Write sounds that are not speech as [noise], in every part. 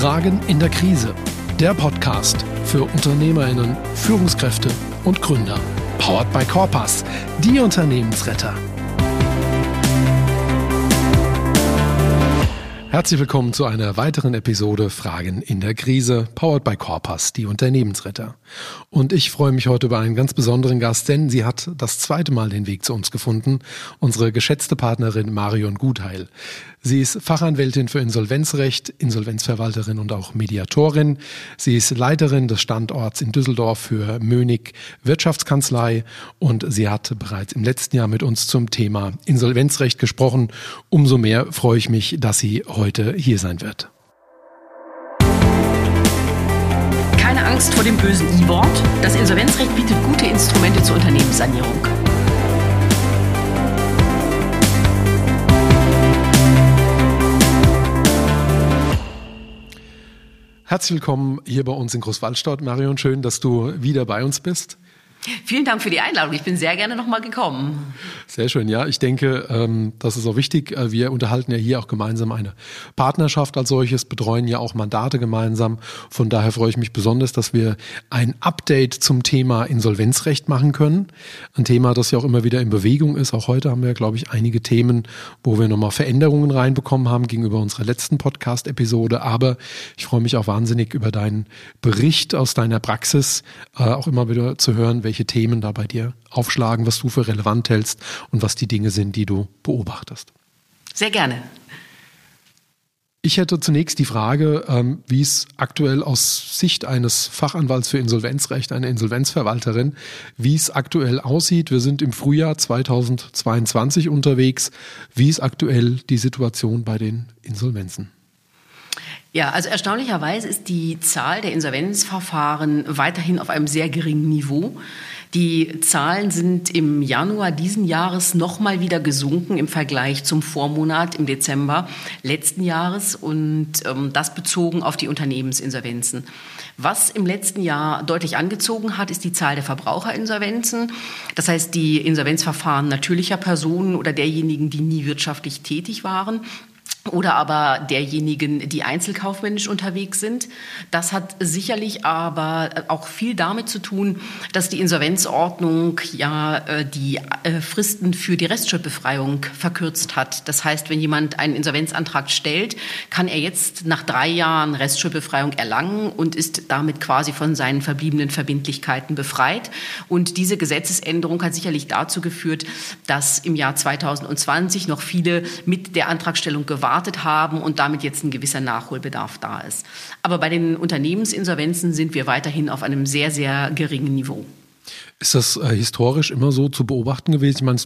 Fragen in der Krise. Der Podcast für Unternehmerinnen, Führungskräfte und Gründer. Powered by Corpus, die Unternehmensretter. Herzlich willkommen zu einer weiteren Episode Fragen in der Krise, powered by Corpus, die Unternehmensretter. Und ich freue mich heute über einen ganz besonderen Gast, denn sie hat das zweite Mal den Weg zu uns gefunden, unsere geschätzte Partnerin Marion Gutheil. Sie ist Fachanwältin für Insolvenzrecht, Insolvenzverwalterin und auch Mediatorin. Sie ist Leiterin des Standorts in Düsseldorf für Mönig Wirtschaftskanzlei und sie hat bereits im letzten Jahr mit uns zum Thema Insolvenzrecht gesprochen. Umso mehr freue ich mich, dass sie heute hier sein wird. Keine Angst vor dem bösen I-Wort. Das Insolvenzrecht bietet gute Instrumente zur Unternehmenssanierung. Herzlich willkommen hier bei uns in Großwaldstadt, Marion. Schön, dass du wieder bei uns bist. Vielen Dank für die Einladung. Ich bin sehr gerne nochmal gekommen. Sehr schön, ja. Ich denke, ähm, das ist auch wichtig. Äh, wir unterhalten ja hier auch gemeinsam eine Partnerschaft als solches, betreuen ja auch Mandate gemeinsam. Von daher freue ich mich besonders, dass wir ein Update zum Thema Insolvenzrecht machen können. Ein Thema, das ja auch immer wieder in Bewegung ist. Auch heute haben wir, glaube ich, einige Themen, wo wir nochmal Veränderungen reinbekommen haben gegenüber unserer letzten Podcast-Episode. Aber ich freue mich auch wahnsinnig über deinen Bericht aus deiner Praxis, äh, auch immer wieder zu hören, welche Themen da bei dir aufschlagen, was du für relevant hältst und was die Dinge sind, die du beobachtest. Sehr gerne. Ich hätte zunächst die Frage, ähm, wie es aktuell aus Sicht eines Fachanwalts für Insolvenzrecht, einer Insolvenzverwalterin, wie es aktuell aussieht. Wir sind im Frühjahr 2022 unterwegs. Wie ist aktuell die Situation bei den Insolvenzen? Ja, also erstaunlicherweise ist die Zahl der Insolvenzverfahren weiterhin auf einem sehr geringen Niveau. Die Zahlen sind im Januar diesen Jahres nochmal wieder gesunken im Vergleich zum Vormonat im Dezember letzten Jahres und ähm, das bezogen auf die Unternehmensinsolvenzen. Was im letzten Jahr deutlich angezogen hat, ist die Zahl der Verbraucherinsolvenzen. Das heißt, die Insolvenzverfahren natürlicher Personen oder derjenigen, die nie wirtschaftlich tätig waren oder aber derjenigen, die einzelkaufmännisch unterwegs sind. Das hat sicherlich aber auch viel damit zu tun, dass die Insolvenzordnung ja äh, die äh, Fristen für die Restschuldbefreiung verkürzt hat. Das heißt, wenn jemand einen Insolvenzantrag stellt, kann er jetzt nach drei Jahren Restschuldbefreiung erlangen und ist damit quasi von seinen verbliebenen Verbindlichkeiten befreit. Und diese Gesetzesänderung hat sicherlich dazu geführt, dass im Jahr 2020 noch viele mit der Antragstellung gewartet gewartet haben und damit jetzt ein gewisser Nachholbedarf da ist. Aber bei den Unternehmensinsolvenzen sind wir weiterhin auf einem sehr, sehr geringen Niveau. Ist das äh, historisch immer so zu beobachten gewesen? Ich meine,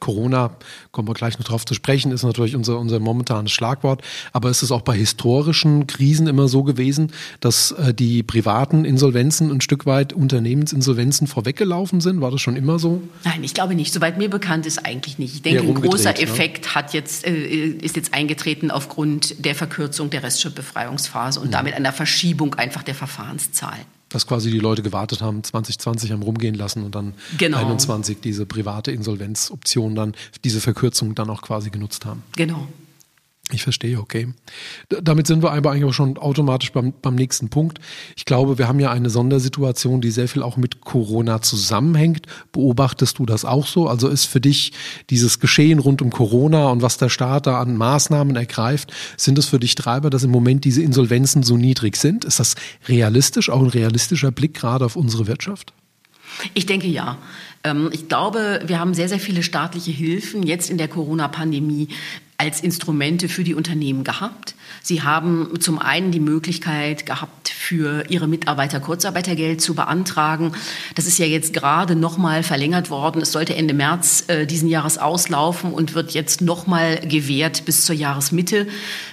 Corona, kommen wir gleich noch drauf zu sprechen, ist natürlich unser, unser momentanes Schlagwort. Aber ist es auch bei historischen Krisen immer so gewesen, dass äh, die privaten Insolvenzen ein Stück weit Unternehmensinsolvenzen vorweggelaufen sind? War das schon immer so? Nein, ich glaube nicht. Soweit mir bekannt ist eigentlich nicht. Ich denke, ein großer ne? Effekt ne? hat jetzt, äh, ist jetzt eingetreten aufgrund der Verkürzung der Restschuldbefreiungsphase und mhm. damit einer Verschiebung einfach der Verfahrenszahl. Dass quasi die Leute gewartet haben, 2020 haben rumgehen lassen und dann genau. 21 diese private Insolvenzoption dann, diese Verkürzung dann auch quasi genutzt haben. Genau. Ich verstehe, okay. Damit sind wir aber eigentlich auch schon automatisch beim, beim nächsten Punkt. Ich glaube, wir haben ja eine Sondersituation, die sehr viel auch mit Corona zusammenhängt. Beobachtest du das auch so? Also ist für dich dieses Geschehen rund um Corona und was der Staat da an Maßnahmen ergreift, sind es für dich Treiber, dass im Moment diese Insolvenzen so niedrig sind? Ist das realistisch, auch ein realistischer Blick gerade auf unsere Wirtschaft? Ich denke ja. Ähm, ich glaube, wir haben sehr, sehr viele staatliche Hilfen jetzt in der Corona-Pandemie als Instrumente für die Unternehmen gehabt. Sie haben zum einen die Möglichkeit gehabt, für ihre Mitarbeiter Kurzarbeitergeld zu beantragen. Das ist ja jetzt gerade noch mal verlängert worden. Es sollte Ende März äh, diesen Jahres auslaufen und wird jetzt noch mal gewährt bis zur Jahresmitte.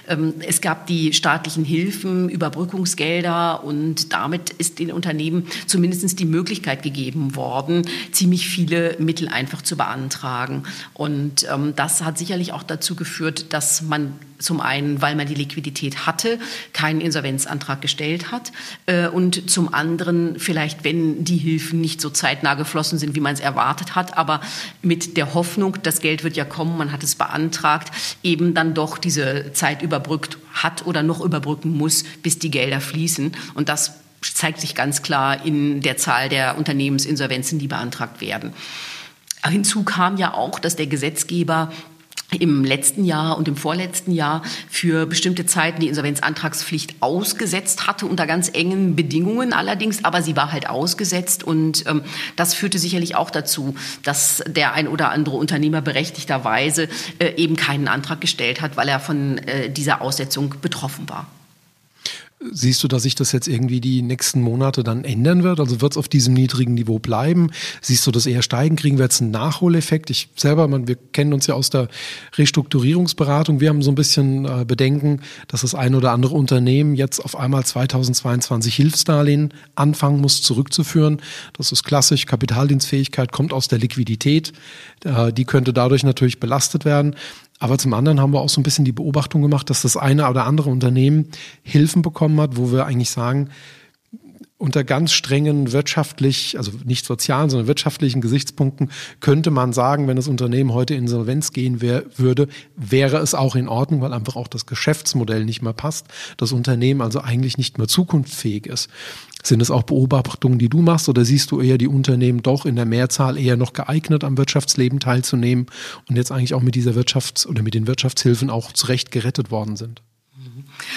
Ähm, es gab die staatlichen Hilfen, Überbrückungsgelder und damit ist den Unternehmen zumindest die Möglichkeit gegeben worden, ziemlich viele Mittel einfach zu beantragen. Und ähm, das hat sicherlich auch dazu geführt, dass man zum einen, weil man die Liquidität hatte, keinen Insolvenzantrag gestellt hat äh, und zum anderen vielleicht, wenn die Hilfen nicht so zeitnah geflossen sind, wie man es erwartet hat, aber mit der Hoffnung, das Geld wird ja kommen, man hat es beantragt, eben dann doch diese Zeit überbrückt hat oder noch überbrücken muss, bis die Gelder fließen. Und das zeigt sich ganz klar in der Zahl der Unternehmensinsolvenzen, die beantragt werden. Hinzu kam ja auch, dass der Gesetzgeber im letzten Jahr und im vorletzten Jahr für bestimmte Zeiten die Insolvenzantragspflicht ausgesetzt hatte, unter ganz engen Bedingungen allerdings, aber sie war halt ausgesetzt und ähm, das führte sicherlich auch dazu, dass der ein oder andere Unternehmer berechtigterweise äh, eben keinen Antrag gestellt hat, weil er von äh, dieser Aussetzung betroffen war. Siehst du, dass sich das jetzt irgendwie die nächsten Monate dann ändern wird? Also wird es auf diesem niedrigen Niveau bleiben? Siehst du das eher steigen? Kriegen wir jetzt einen Nachholeffekt? Ich selber, man, wir kennen uns ja aus der Restrukturierungsberatung. Wir haben so ein bisschen äh, Bedenken, dass das ein oder andere Unternehmen jetzt auf einmal 2022 Hilfsdarlehen anfangen muss zurückzuführen. Das ist klassisch. Kapitaldienstfähigkeit kommt aus der Liquidität. Äh, die könnte dadurch natürlich belastet werden. Aber zum anderen haben wir auch so ein bisschen die Beobachtung gemacht, dass das eine oder andere Unternehmen Hilfen bekommen hat, wo wir eigentlich sagen, unter ganz strengen wirtschaftlich, also nicht sozialen, sondern wirtschaftlichen Gesichtspunkten könnte man sagen, wenn das Unternehmen heute in Insolvenz gehen wär, würde, wäre es auch in Ordnung, weil einfach auch das Geschäftsmodell nicht mehr passt, das Unternehmen also eigentlich nicht mehr zukunftsfähig ist. Sind es auch Beobachtungen, die du machst oder siehst du eher die Unternehmen doch in der Mehrzahl eher noch geeignet, am Wirtschaftsleben teilzunehmen und jetzt eigentlich auch mit dieser Wirtschafts- oder mit den Wirtschaftshilfen auch zurecht gerettet worden sind?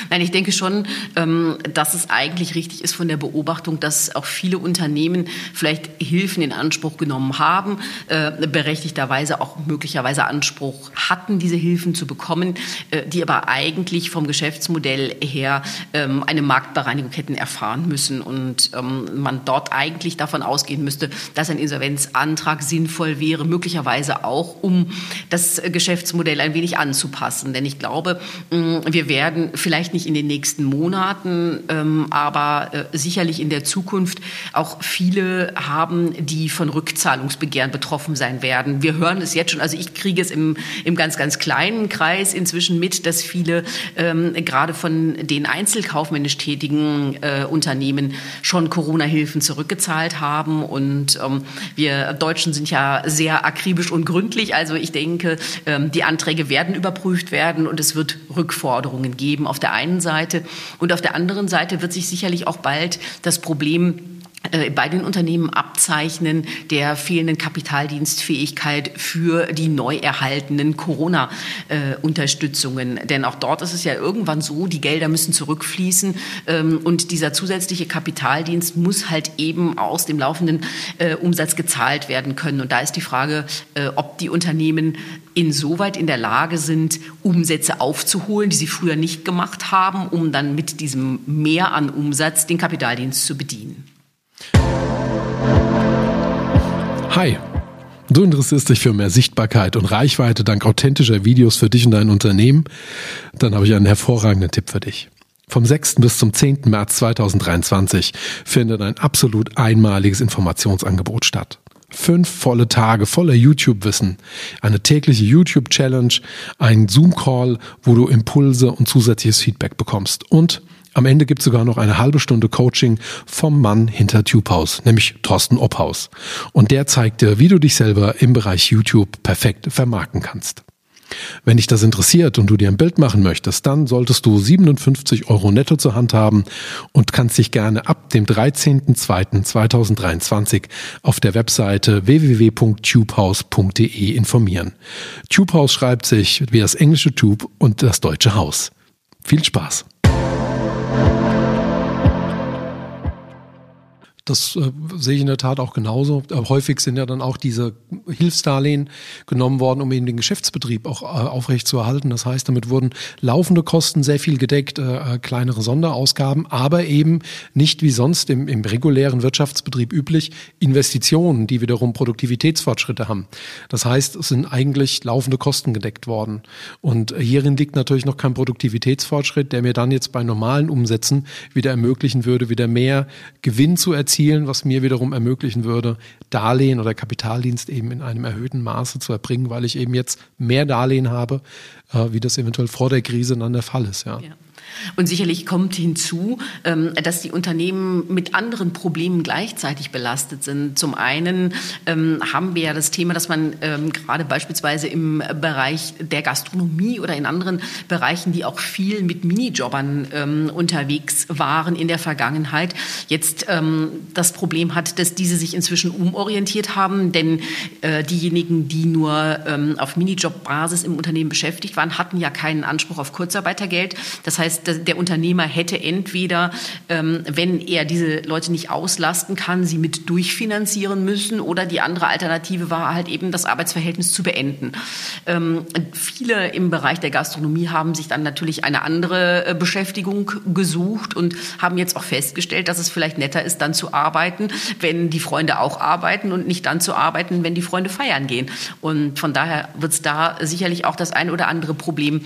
Nein, ich denke schon, ähm, dass es eigentlich richtig ist von der Beobachtung, dass auch viele Unternehmen vielleicht Hilfen in Anspruch genommen haben, äh, berechtigterweise auch möglicherweise Anspruch hatten, diese Hilfen zu bekommen, äh, die aber eigentlich vom Geschäftsmodell her ähm, eine Marktbereinigung hätten erfahren müssen und ähm, man dort eigentlich davon ausgehen müsste, dass ein Insolvenzantrag sinnvoll wäre, möglicherweise auch, um das Geschäftsmodell ein wenig anzupassen. Denn ich glaube, wir werden vielleicht nicht in den nächsten Monaten, ähm, aber äh, sicherlich in der Zukunft auch viele haben, die von Rückzahlungsbegehren betroffen sein werden. Wir hören es jetzt schon, also ich kriege es im, im ganz, ganz kleinen Kreis inzwischen mit, dass viele ähm, gerade von den einzelkaufmännisch tätigen äh, Unternehmen schon Corona-Hilfen zurückgezahlt haben. Und ähm, wir Deutschen sind ja sehr akribisch und gründlich. Also ich denke, ähm, die Anträge werden überprüft werden und es wird Rückforderungen geben auf der einen Seite. Und auf der anderen Seite wird sich sicherlich auch bald das Problem bei den Unternehmen abzeichnen der fehlenden Kapitaldienstfähigkeit für die neu erhaltenen Corona-Unterstützungen. Denn auch dort ist es ja irgendwann so, die Gelder müssen zurückfließen ähm, und dieser zusätzliche Kapitaldienst muss halt eben aus dem laufenden äh, Umsatz gezahlt werden können. Und da ist die Frage, äh, ob die Unternehmen insoweit in der Lage sind, Umsätze aufzuholen, die sie früher nicht gemacht haben, um dann mit diesem Mehr an Umsatz den Kapitaldienst zu bedienen. Hi. Du interessierst dich für mehr Sichtbarkeit und Reichweite dank authentischer Videos für dich und dein Unternehmen? Dann habe ich einen hervorragenden Tipp für dich. Vom 6. bis zum 10. März 2023 findet ein absolut einmaliges Informationsangebot statt. Fünf volle Tage voller YouTube-Wissen, eine tägliche YouTube-Challenge, ein Zoom-Call, wo du Impulse und zusätzliches Feedback bekommst und am Ende gibt es sogar noch eine halbe Stunde Coaching vom Mann hinter TubeHaus, nämlich Thorsten Obhaus. Und der zeigt dir, wie du dich selber im Bereich YouTube perfekt vermarkten kannst. Wenn dich das interessiert und du dir ein Bild machen möchtest, dann solltest du 57 Euro netto zur Hand haben und kannst dich gerne ab dem 13.02.2023 auf der Webseite www.tubehouse.de informieren. TubeHaus schreibt sich wie das englische Tube und das deutsche Haus. Viel Spaß! Thank you. Das äh, sehe ich in der Tat auch genauso. Äh, häufig sind ja dann auch diese Hilfsdarlehen genommen worden, um eben den Geschäftsbetrieb auch äh, aufrechtzuerhalten. Das heißt, damit wurden laufende Kosten sehr viel gedeckt, äh, äh, kleinere Sonderausgaben, aber eben nicht wie sonst im, im regulären Wirtschaftsbetrieb üblich Investitionen, die wiederum Produktivitätsfortschritte haben. Das heißt, es sind eigentlich laufende Kosten gedeckt worden. Und hierin liegt natürlich noch kein Produktivitätsfortschritt, der mir dann jetzt bei normalen Umsätzen wieder ermöglichen würde, wieder mehr Gewinn zu erzielen erzielen, was mir wiederum ermöglichen würde, Darlehen oder Kapitaldienst eben in einem erhöhten Maße zu erbringen, weil ich eben jetzt mehr Darlehen habe, äh, wie das eventuell vor der Krise dann der Fall ist. Ja. ja. Und sicherlich kommt hinzu, ähm, dass die Unternehmen mit anderen Problemen gleichzeitig belastet sind. Zum einen ähm, haben wir ja das Thema, dass man ähm, gerade beispielsweise im Bereich der Gastronomie oder in anderen Bereichen, die auch viel mit Minijobbern unterwegs waren in der Vergangenheit, jetzt das Problem hat, dass diese sich inzwischen umorientiert haben. Denn äh, diejenigen, die nur auf Minijob-Basis im Unternehmen beschäftigt waren, hatten ja keinen Anspruch auf Kurzarbeitergeld. Das heißt, der Unternehmer hätte entweder, ähm, wenn er diese Leute nicht auslasten kann, sie mit durchfinanzieren müssen oder die andere Alternative war halt eben das Arbeitsverhältnis zu beenden. Ähm, viele im Bereich der Gastronomie haben sich dann natürlich eine andere äh, Beschäftigung gesucht und haben jetzt auch festgestellt, dass es vielleicht netter ist, dann zu arbeiten, wenn die Freunde auch arbeiten und nicht dann zu arbeiten, wenn die Freunde feiern gehen. Und von daher wird es da sicherlich auch das eine oder andere Problem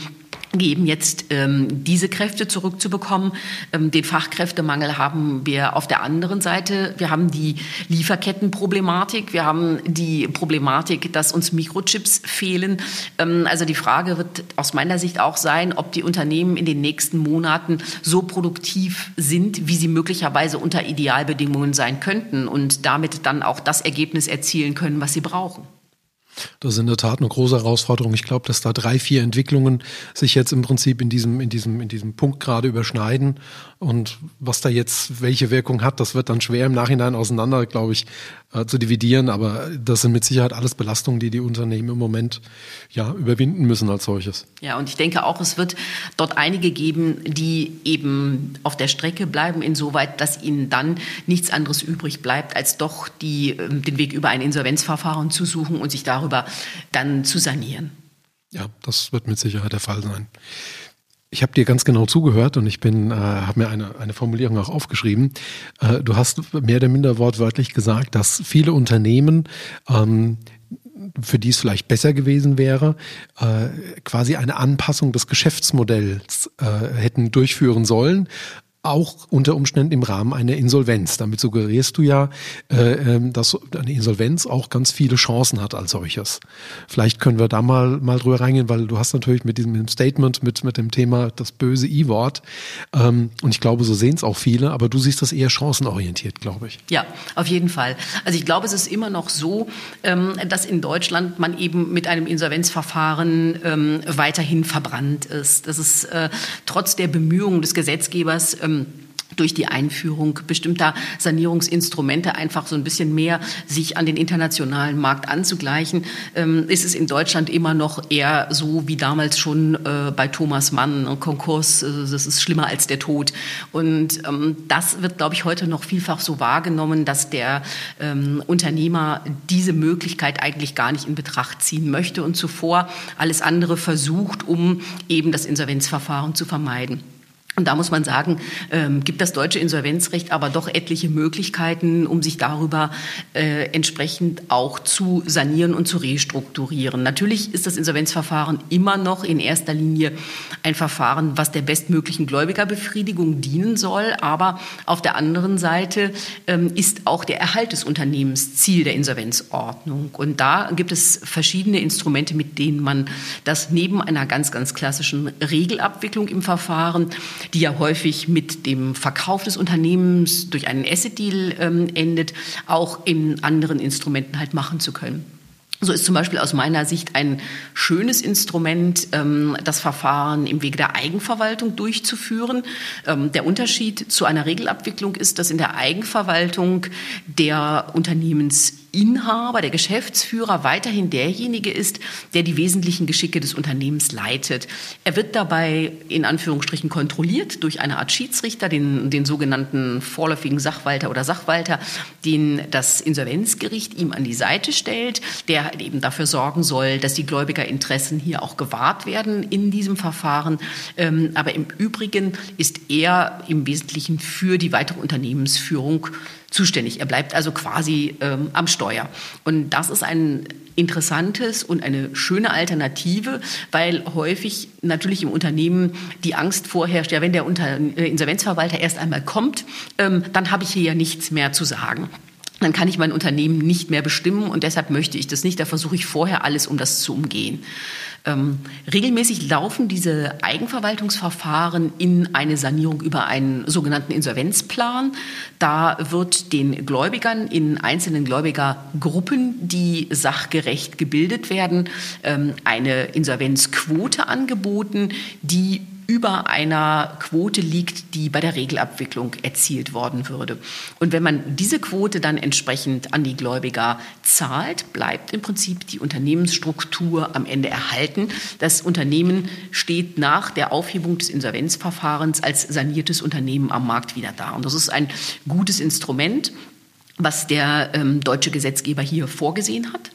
geben, jetzt ähm, diese Kräfte zurückzubekommen. Ähm, den Fachkräftemangel haben wir auf der anderen Seite. Wir haben die Lieferkettenproblematik. Wir haben die Problematik, dass uns Mikrochips fehlen. Ähm, also die Frage wird aus meiner Sicht auch sein, ob die Unternehmen in den nächsten Monaten so produktiv sind, wie sie möglicherweise unter Idealbedingungen sein könnten und damit dann auch das Ergebnis erzielen können, was sie brauchen. Das ist in der Tat eine große Herausforderung. Ich glaube, dass da drei, vier Entwicklungen sich jetzt im Prinzip in diesem, in diesem, in diesem Punkt gerade überschneiden. Und was da jetzt welche Wirkung hat, das wird dann schwer im Nachhinein auseinander, glaube ich, äh, zu dividieren. Aber das sind mit Sicherheit alles Belastungen, die die Unternehmen im Moment ja überwinden müssen als solches. Ja, und ich denke auch, es wird dort einige geben, die eben auf der Strecke bleiben, insoweit, dass ihnen dann nichts anderes übrig bleibt, als doch die, ähm, den Weg über ein Insolvenzverfahren zu suchen und sich darüber dann zu sanieren. Ja, das wird mit Sicherheit der Fall sein. Ich habe dir ganz genau zugehört und ich bin, äh, habe mir eine, eine Formulierung auch aufgeschrieben. Äh, du hast mehr oder minder wortwörtlich gesagt, dass viele Unternehmen ähm, für die es vielleicht besser gewesen wäre, äh, quasi eine Anpassung des Geschäftsmodells äh, hätten durchführen sollen, auch unter Umständen im Rahmen einer Insolvenz. Damit suggerierst du ja, äh, ähm, dass eine Insolvenz auch ganz viele Chancen hat als solches. Vielleicht können wir da mal, mal drüber reingehen, weil du hast natürlich mit diesem Statement, mit, mit dem Thema das böse I-Wort, ähm, und ich glaube, so sehen es auch viele, aber du siehst das eher chancenorientiert, glaube ich. Ja, auf jeden Fall. Also ich glaube, es ist immer noch so, ähm, dass in Deutschland man eben mit einem Insolvenzverfahren ähm, weiterhin verbrannt ist. Das ist äh, trotz der Bemühungen des Gesetzgebers ähm, durch die Einführung bestimmter Sanierungsinstrumente einfach so ein bisschen mehr sich an den internationalen Markt anzugleichen, ähm, ist es in Deutschland immer noch eher so wie damals schon äh, bei Thomas Mann, Konkurs, äh, das ist schlimmer als der Tod. Und ähm, das wird, glaube ich, heute noch vielfach so wahrgenommen, dass der ähm, Unternehmer diese Möglichkeit eigentlich gar nicht in Betracht ziehen möchte und zuvor alles andere versucht, um eben das Insolvenzverfahren zu vermeiden. Und da muss man sagen, ähm, gibt das deutsche Insolvenzrecht aber doch etliche Möglichkeiten, um sich darüber äh, entsprechend auch zu sanieren und zu restrukturieren. Natürlich ist das Insolvenzverfahren immer noch in erster Linie ein Verfahren, was der bestmöglichen Gläubigerbefriedigung dienen soll. Aber auf der anderen Seite ähm, ist auch der Erhalt des Unternehmens Ziel der Insolvenzordnung. Und da gibt es verschiedene Instrumente, mit denen man das neben einer ganz, ganz klassischen Regelabwicklung im Verfahren die ja häufig mit dem Verkauf des Unternehmens durch einen Asset-Deal ähm, endet, auch in anderen Instrumenten halt machen zu können. So ist zum Beispiel aus meiner Sicht ein schönes Instrument, ähm, das Verfahren im Wege der Eigenverwaltung durchzuführen. Ähm, der Unterschied zu einer Regelabwicklung ist, dass in der Eigenverwaltung der Unternehmens Inhaber, der Geschäftsführer weiterhin derjenige ist, der die wesentlichen Geschicke des Unternehmens leitet. Er wird dabei in Anführungsstrichen kontrolliert durch eine Art Schiedsrichter, den, den sogenannten vorläufigen Sachwalter oder Sachwalter, den das Insolvenzgericht ihm an die Seite stellt, der eben dafür sorgen soll, dass die Gläubigerinteressen hier auch gewahrt werden in diesem Verfahren. Ähm, aber im Übrigen ist er im Wesentlichen für die weitere Unternehmensführung zuständig. Er bleibt also quasi ähm, am Steuer. Und das ist ein interessantes und eine schöne Alternative, weil häufig natürlich im Unternehmen die Angst vorherrscht, ja, wenn der Unter äh, Insolvenzverwalter erst einmal kommt, ähm, dann habe ich hier ja nichts mehr zu sagen. dann kann ich mein Unternehmen nicht mehr bestimmen und deshalb möchte ich das nicht. Da versuche ich vorher alles, um das zu umgehen. Ähm, regelmäßig laufen diese Eigenverwaltungsverfahren in eine Sanierung über einen sogenannten Insolvenzplan. Da wird den Gläubigern in einzelnen Gläubigergruppen, die sachgerecht gebildet werden, ähm, eine Insolvenzquote angeboten, die über einer Quote liegt, die bei der Regelabwicklung erzielt worden würde. Und wenn man diese Quote dann entsprechend an die Gläubiger zahlt, bleibt im Prinzip die Unternehmensstruktur am Ende erhalten. Das Unternehmen steht nach der Aufhebung des Insolvenzverfahrens als saniertes Unternehmen am Markt wieder da. Und das ist ein gutes Instrument, was der ähm, deutsche Gesetzgeber hier vorgesehen hat.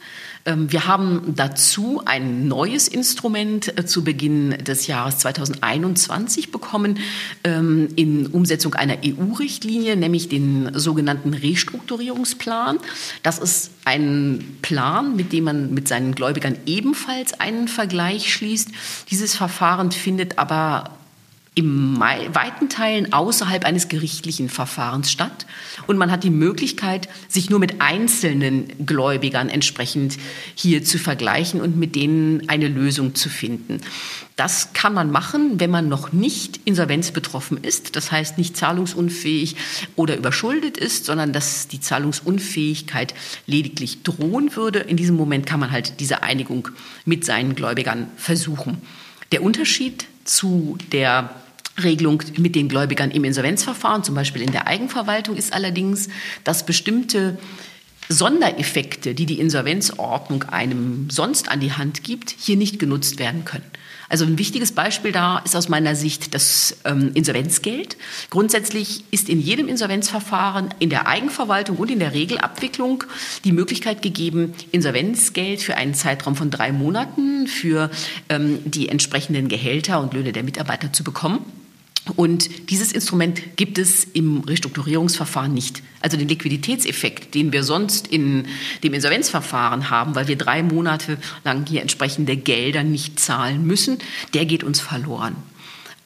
Ähm, wir haben dazu ein neues Instrument äh, zu Beginn des Jahres 2021 bekommen ähm, in Umsetzung einer EU-Richtlinie, nämlich den sogenannten Restrukturierungsplan. Das ist ein Plan, mit dem man mit seinen Gläubigern ebenfalls einen Vergleich schließt. Dieses Verfahren findet aber im weiten Teilen außerhalb eines gerichtlichen Verfahrens statt. Und man hat die Möglichkeit, sich nur mit einzelnen Gläubigern entsprechend hier zu vergleichen und mit denen eine Lösung zu finden. Das kann man machen, wenn man noch nicht insolvenzbetroffen ist, das heißt nicht zahlungsunfähig oder überschuldet ist, sondern dass die Zahlungsunfähigkeit lediglich drohen würde. In diesem Moment kann man halt diese Einigung mit seinen Gläubigern versuchen. Der Unterschied zu der Regelung mit den Gläubigern im Insolvenzverfahren, zum Beispiel in der Eigenverwaltung, ist allerdings, dass bestimmte Sondereffekte, die die Insolvenzordnung einem sonst an die Hand gibt, hier nicht genutzt werden können. Also ein wichtiges Beispiel da ist aus meiner Sicht das ähm, Insolvenzgeld. Grundsätzlich ist in jedem Insolvenzverfahren, in der Eigenverwaltung und in der Regelabwicklung die Möglichkeit gegeben, Insolvenzgeld für einen Zeitraum von drei Monaten für ähm, die entsprechenden Gehälter und Löhne der Mitarbeiter zu bekommen. Und dieses Instrument gibt es im Restrukturierungsverfahren nicht. Also den Liquiditätseffekt, den wir sonst in dem Insolvenzverfahren haben, weil wir drei Monate lang hier entsprechende Gelder nicht zahlen müssen, der geht uns verloren.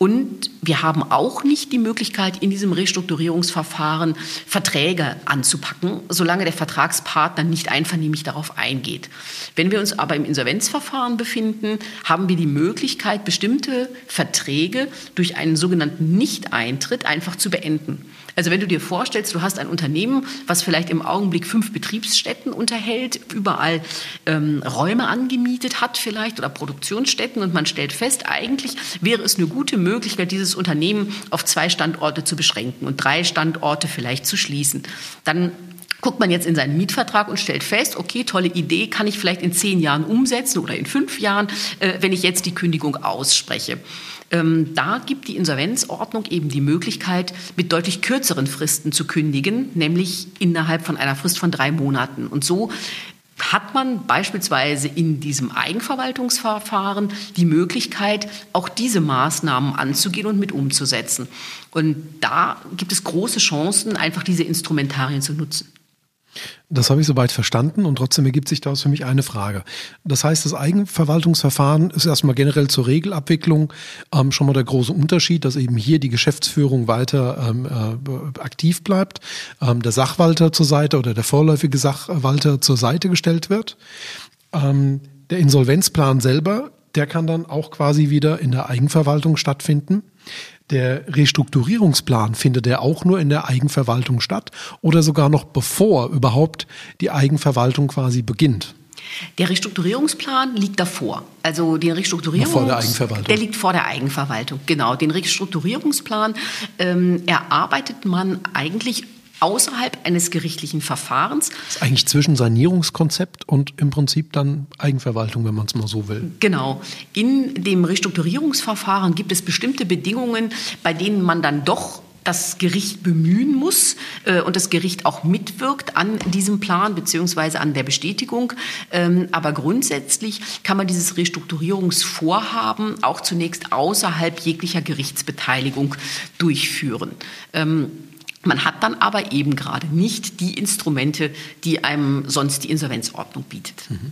Und wir haben auch nicht die Möglichkeit, in diesem Restrukturierungsverfahren Verträge anzupacken, solange der Vertragspartner nicht einvernehmlich darauf eingeht. Wenn wir uns aber im Insolvenzverfahren befinden, haben wir die Möglichkeit, bestimmte Verträge durch einen sogenannten Nichteintritt einfach zu beenden. Also wenn du dir vorstellst, du hast ein Unternehmen, was vielleicht im Augenblick fünf Betriebsstätten unterhält, überall ähm, Räume angemietet hat vielleicht oder Produktionsstätten und man stellt fest, eigentlich wäre es eine gute Möglichkeit, dieses Unternehmen auf zwei Standorte zu beschränken und drei Standorte vielleicht zu schließen. Dann guckt man jetzt in seinen Mietvertrag und stellt fest, okay, tolle Idee, kann ich vielleicht in zehn Jahren umsetzen oder in fünf Jahren, äh, wenn ich jetzt die Kündigung ausspreche. Ähm, da gibt die Insolvenzordnung eben die Möglichkeit, mit deutlich kürzeren Fristen zu kündigen, nämlich innerhalb von einer Frist von drei Monaten. Und so hat man beispielsweise in diesem Eigenverwaltungsverfahren die Möglichkeit, auch diese Maßnahmen anzugehen und mit umzusetzen. Und da gibt es große Chancen, einfach diese Instrumentarien zu nutzen. Das habe ich soweit verstanden und trotzdem ergibt sich daraus für mich eine Frage. Das heißt, das Eigenverwaltungsverfahren ist erstmal generell zur Regelabwicklung ähm, schon mal der große Unterschied, dass eben hier die Geschäftsführung weiter ähm, äh, aktiv bleibt, ähm, der Sachwalter zur Seite oder der vorläufige Sachwalter zur Seite gestellt wird. Ähm, der Insolvenzplan selber, der kann dann auch quasi wieder in der Eigenverwaltung stattfinden. Der Restrukturierungsplan findet er auch nur in der Eigenverwaltung statt oder sogar noch bevor überhaupt die Eigenverwaltung quasi beginnt. Der Restrukturierungsplan liegt davor. Also den Restrukturierungs vor der Eigenverwaltung. Der liegt vor der Eigenverwaltung. Genau. Den Restrukturierungsplan ähm, erarbeitet man eigentlich außerhalb eines gerichtlichen Verfahrens. Das ist eigentlich zwischen Sanierungskonzept und im Prinzip dann Eigenverwaltung, wenn man es mal so will. Genau. In dem Restrukturierungsverfahren gibt es bestimmte Bedingungen, bei denen man dann doch das Gericht bemühen muss äh, und das Gericht auch mitwirkt an diesem Plan beziehungsweise an der Bestätigung. Ähm, aber grundsätzlich kann man dieses Restrukturierungsvorhaben auch zunächst außerhalb jeglicher Gerichtsbeteiligung durchführen. Ähm, Man hat dann aber eben gerade nicht die Instrumente, die einem sonst die Insolvenzordnung bietet. Mhm.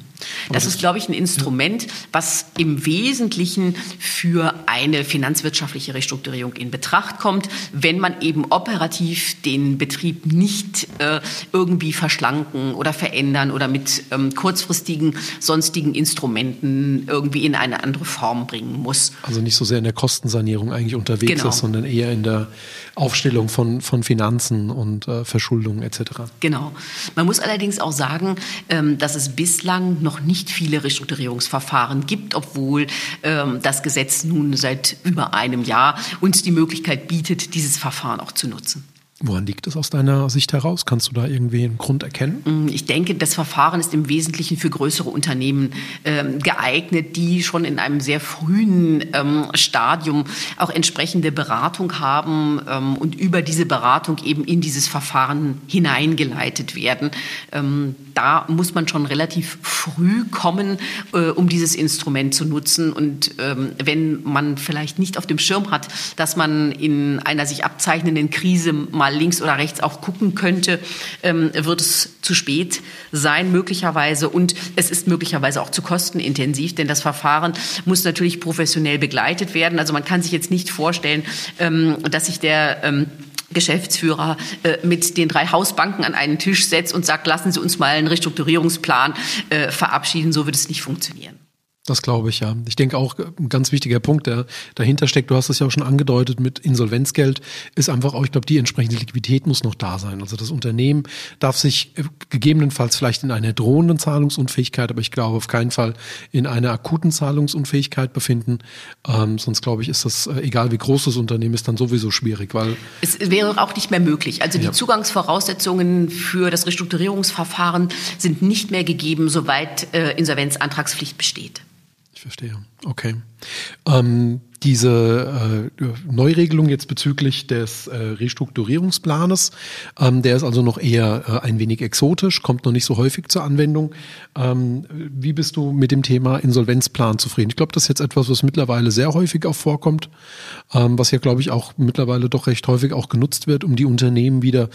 Das ist, glaube ich, ein Instrument, was im Wesentlichen für eine finanzwirtschaftliche Restrukturierung in Betracht kommt, wenn man eben operativ den Betrieb nicht äh, irgendwie verschlanken oder verändern oder mit ähm, kurzfristigen sonstigen Instrumenten irgendwie in eine andere Form bringen muss. Also nicht so sehr in der Kostensanierung eigentlich unterwegs genau. ist, sondern eher in der Aufstellung von, von Finanzen und äh, Verschuldung etc. Genau. Man muss allerdings auch sagen, ähm, dass es bislang noch nicht viele Restrukturierungsverfahren gibt, obwohl ähm, das Gesetz nun seit über einem Jahr uns die Möglichkeit bietet, dieses Verfahren auch zu nutzen. Woran liegt es aus deiner Sicht heraus? Kannst du da irgendwie einen Grund erkennen? Mm, ich denke, das Verfahren ist im Wesentlichen für größere Unternehmen ähm, geeignet, die schon in einem sehr frühen ähm, Stadium auch entsprechende Beratung haben ähm, und über diese Beratung eben in dieses Verfahren hineingeleitet werden. Ähm, da muss man schon relativ früh kommen, äh, um dieses Instrument zu nutzen. Und ähm, wenn man vielleicht nicht auf dem Schirm hat, dass man in einer sich abzeichnenden Krise mal mal links oder rechts auch gucken könnte, ähm, wird es zu spät sein möglicherweise und es ist möglicherweise auch zu kostenintensiv, denn das Verfahren muss natürlich professionell begleitet werden. Also man kann sich jetzt nicht vorstellen, ähm, dass sich der ähm, Geschäftsführer äh, mit den drei Hausbanken an einen Tisch setzt und sagt, lassen Sie uns mal einen Restrukturierungsplan äh, verabschieden. So wird es nicht funktionieren. Das glaube ich, ja. Ich denke auch, ein ganz wichtiger Punkt, der dahinter steckt, du hast es ja auch schon angedeutet, mit Insolvenzgeld ist einfach auch, ich glaube, die entsprechende Liquidität muss noch da sein. Also das Unternehmen darf sich äh, gegebenenfalls vielleicht in einer drohenden Zahlungsunfähigkeit, aber ich glaube auf keinen Fall in einer akuten Zahlungsunfähigkeit befinden. Ähm, sonst glaube ich, ist das, äh, egal wie groß das Unternehmen ist, dann sowieso schwierig, weil. Es wäre auch nicht mehr möglich. Also die ja. Zugangsvoraussetzungen für das Restrukturierungsverfahren sind nicht mehr gegeben, soweit äh, Insolvenzantragspflicht besteht. Ich verstehe. Okay. Ähm, diese äh, Neuregelung jetzt bezüglich des äh, Restrukturierungsplanes, ähm, der ist also noch eher äh, ein wenig exotisch, kommt noch nicht so häufig zur Anwendung. Ähm, wie bist du mit dem Thema Insolvenzplan zufrieden? Ich glaube, das ist jetzt etwas, was mittlerweile sehr häufig auch vorkommt, ähm, was ja, glaube ich, auch mittlerweile doch recht häufig auch genutzt wird, um die Unternehmen wieder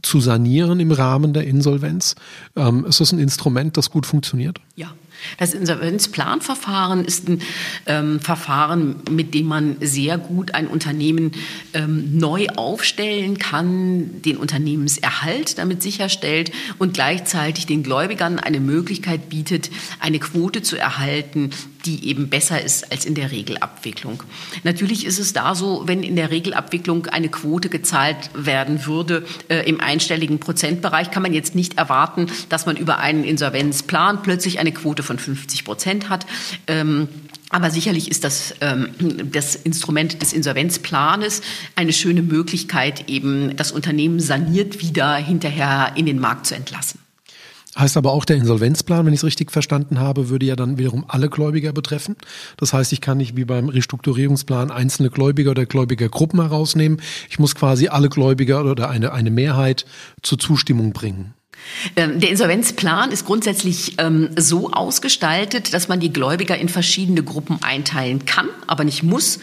zu sanieren im Rahmen der Insolvenz. Ähm, ist das ein Instrument, das gut funktioniert? Ja, das Insolvenzplanverfahren ist ein ähm, Verfahren, mit dem man sehr gut ein Unternehmen ähm, neu aufstellen kann, den Unternehmenserhalt damit sicherstellt und gleichzeitig den Gläubigern eine Möglichkeit bietet, eine Quote zu erhalten, die eben besser ist als in der Regelabwicklung. Natürlich ist es da so, wenn in der Regelabwicklung eine Quote gezahlt werden würde äh, im einstelligen Prozentbereich, kann man jetzt nicht erwarten, dass man über einen Insolvenzplan plötzlich eine Quote von 50 Prozent hat. Ähm, aber sicherlich ist das, ähm, das Instrument des Insolvenzplanes eine schöne Möglichkeit, eben das Unternehmen saniert wieder hinterher in den Markt zu entlassen. Heißt aber auch, der Insolvenzplan, wenn ich es richtig verstanden habe, würde ja dann wiederum alle Gläubiger betreffen. Das heißt, ich kann nicht wie beim Restrukturierungsplan einzelne Gläubiger oder Gläubigergruppen herausnehmen. Ich muss quasi alle Gläubiger oder eine, eine Mehrheit zur Zustimmung bringen. Ähm, der Insolvenzplan ist grundsätzlich ähm, so ausgestaltet, dass man die Gläubiger in verschiedene Gruppen einteilen kann, aber nicht muss.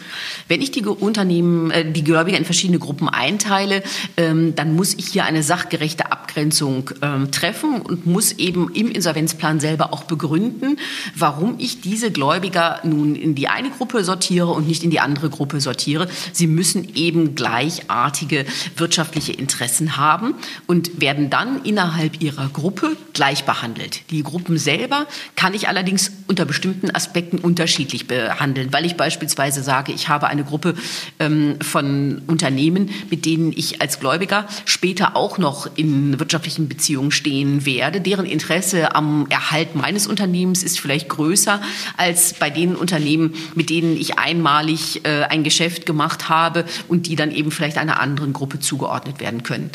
Wenn ich die Unternehmen, äh, die Gläubiger in verschiedene Gruppen einteile, ähm, dann muss ich hier eine sachgerechte Abgrenzung ähm, treffen und muss eben im Insolvenzplan selber auch begründen, warum ich diese Gläubiger nun in die eine Gruppe sortiere und nicht in die andere Gruppe sortiere. Sie müssen eben gleichartige wirtschaftliche Interessen haben und werden dann innerhalb innerhalb ihrer Gruppe gleich behandelt. Die Gruppen selber kann ich allerdings unter bestimmten Aspekten unterschiedlich behandeln, weil ich beispielsweise sage, ich habe eine Gruppe ähm, von Unternehmen, mit denen ich als Gläubiger später auch noch in wirtschaftlichen Beziehungen stehen werde. Deren Interesse am Erhalt meines Unternehmens ist vielleicht größer als bei den Unternehmen, mit denen ich einmalig äh, ein Geschäft gemacht habe und die dann eben vielleicht einer anderen Gruppe zugeordnet werden können.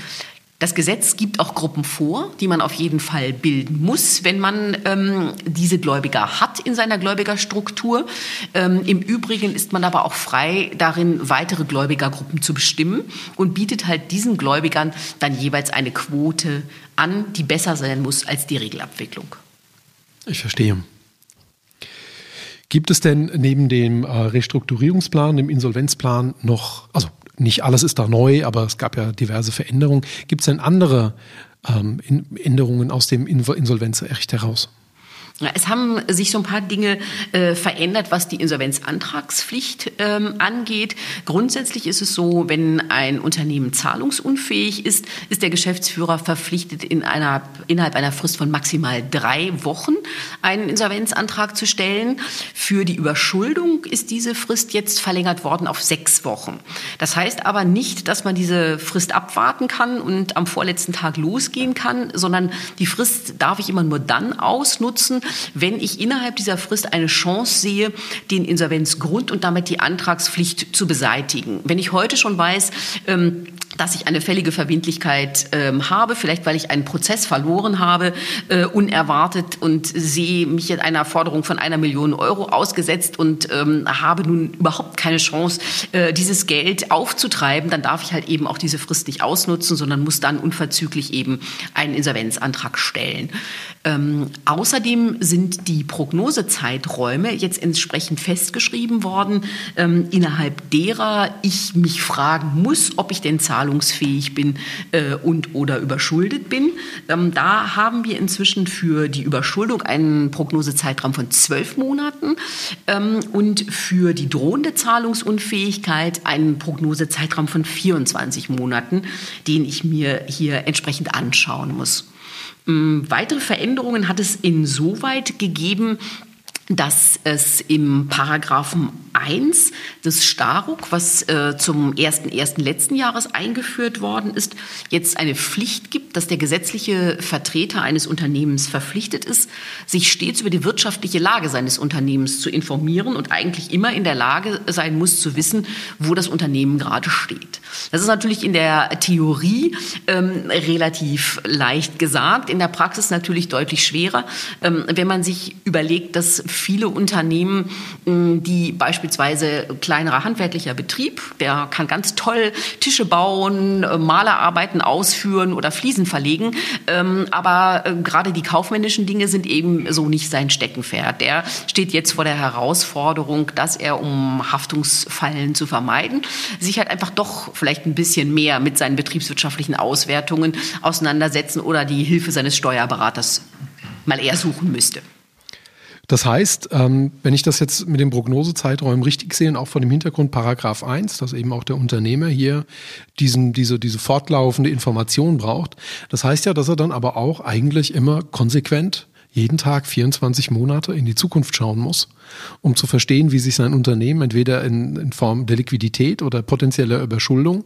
Das Gesetz gibt auch Gruppen vor, die man auf jeden Fall bilden muss, wenn man ähm, diese Gläubiger hat in seiner Gläubigerstruktur. Ähm, Im Übrigen ist man aber auch frei darin, weitere Gläubigergruppen zu bestimmen und bietet halt diesen Gläubigern dann jeweils eine Quote an, die besser sein muss als die Regelabwicklung. Ich verstehe. Gibt es denn neben dem äh, Restrukturierungsplan, dem Insolvenzplan noch, also nicht alles ist da neu, aber es gab ja diverse Veränderungen. Gibt es denn andere ähm, Änderungen aus dem Insolvenzrecht heraus? Es haben sich so ein paar Dinge äh, verändert, was die Insolvenzantragspflicht ähm, angeht. Grundsätzlich ist es so, wenn ein Unternehmen zahlungsunfähig ist, ist der Geschäftsführer verpflichtet, in einer, innerhalb einer Frist von maximal drei Wochen einen Insolvenzantrag zu stellen. Für die Überschuldung ist diese Frist jetzt verlängert worden auf sechs Wochen. Das heißt aber nicht, dass man diese Frist abwarten kann und am vorletzten Tag losgehen kann, sondern die Frist darf ich immer nur dann ausnutzen, wenn ich innerhalb dieser Frist eine Chance sehe, den Insolvenzgrund und damit die Antragspflicht zu beseitigen. Wenn ich heute schon weiß, ähm, dass ich eine fällige Verbindlichkeit ähm, habe, vielleicht weil ich einen Prozess verloren habe, äh, unerwartet und sehe mich in einer Forderung von einer Million Euro ausgesetzt und ähm, habe nun überhaupt keine Chance, äh, dieses Geld aufzutreiben, dann darf ich halt eben auch diese Frist nicht ausnutzen, sondern muss dann unverzüglich eben einen Insolvenzantrag stellen. Ähm, außerdem sind die Prognosezeiträume jetzt entsprechend festgeschrieben worden, ähm, innerhalb derer ich mich fragen muss, ob ich denn zahlungsfähig bin äh, und oder überschuldet bin. Ähm, da haben wir inzwischen für die Überschuldung einen Prognosezeitraum von zwölf Monaten ähm, und für die drohende Zahlungsunfähigkeit einen Prognosezeitraum von 24 Monaten, den ich mir hier entsprechend anschauen muss. Ähm, weitere Veränderungen hat es insoweit gegeben, dass es im Paragraphen 1 des Staruk, was äh, zum 1.1. letzten Jahres eingeführt worden ist, jetzt eine Pflicht gibt, dass der gesetzliche Vertreter eines Unternehmens verpflichtet ist, sich stets über die wirtschaftliche Lage seines Unternehmens zu informieren und eigentlich immer in der Lage sein muss zu wissen, wo das Unternehmen gerade steht. Das ist natürlich in der Theorie ähm, relativ leicht gesagt, in der Praxis natürlich deutlich schwerer, ähm, wenn man sich überlegt, dass viele Unternehmen, die beispielsweise kleinerer handwerklicher Betrieb, der kann ganz toll Tische bauen, äh, Malerarbeiten ausführen oder Fliesen verlegen, ähm, aber äh, gerade die kaufmännischen Dinge sind eben so nicht sein Steckenpferd. Der steht jetzt vor der Herausforderung, dass er, um Haftungsfallen zu vermeiden, sich halt einfach doch vielleicht ein bisschen mehr mit seinen betriebswirtschaftlichen Auswertungen auseinandersetzen oder die Hilfe seines Steuerberaters mal eher suchen müsste. Das heißt, ähm, wenn ich das jetzt mit den Prognosezeiträumen richtig sehe, und auch vor dem Hintergrund Paragraph 1, dass eben auch der Unternehmer hier diesen, diese, diese fortlaufende Information braucht, das heißt ja, dass er dann aber auch eigentlich immer konsequent jeden Tag 24 Monate in die Zukunft schauen muss, um zu verstehen, wie sich sein Unternehmen entweder in, in Form der Liquidität oder potenzieller Überschuldung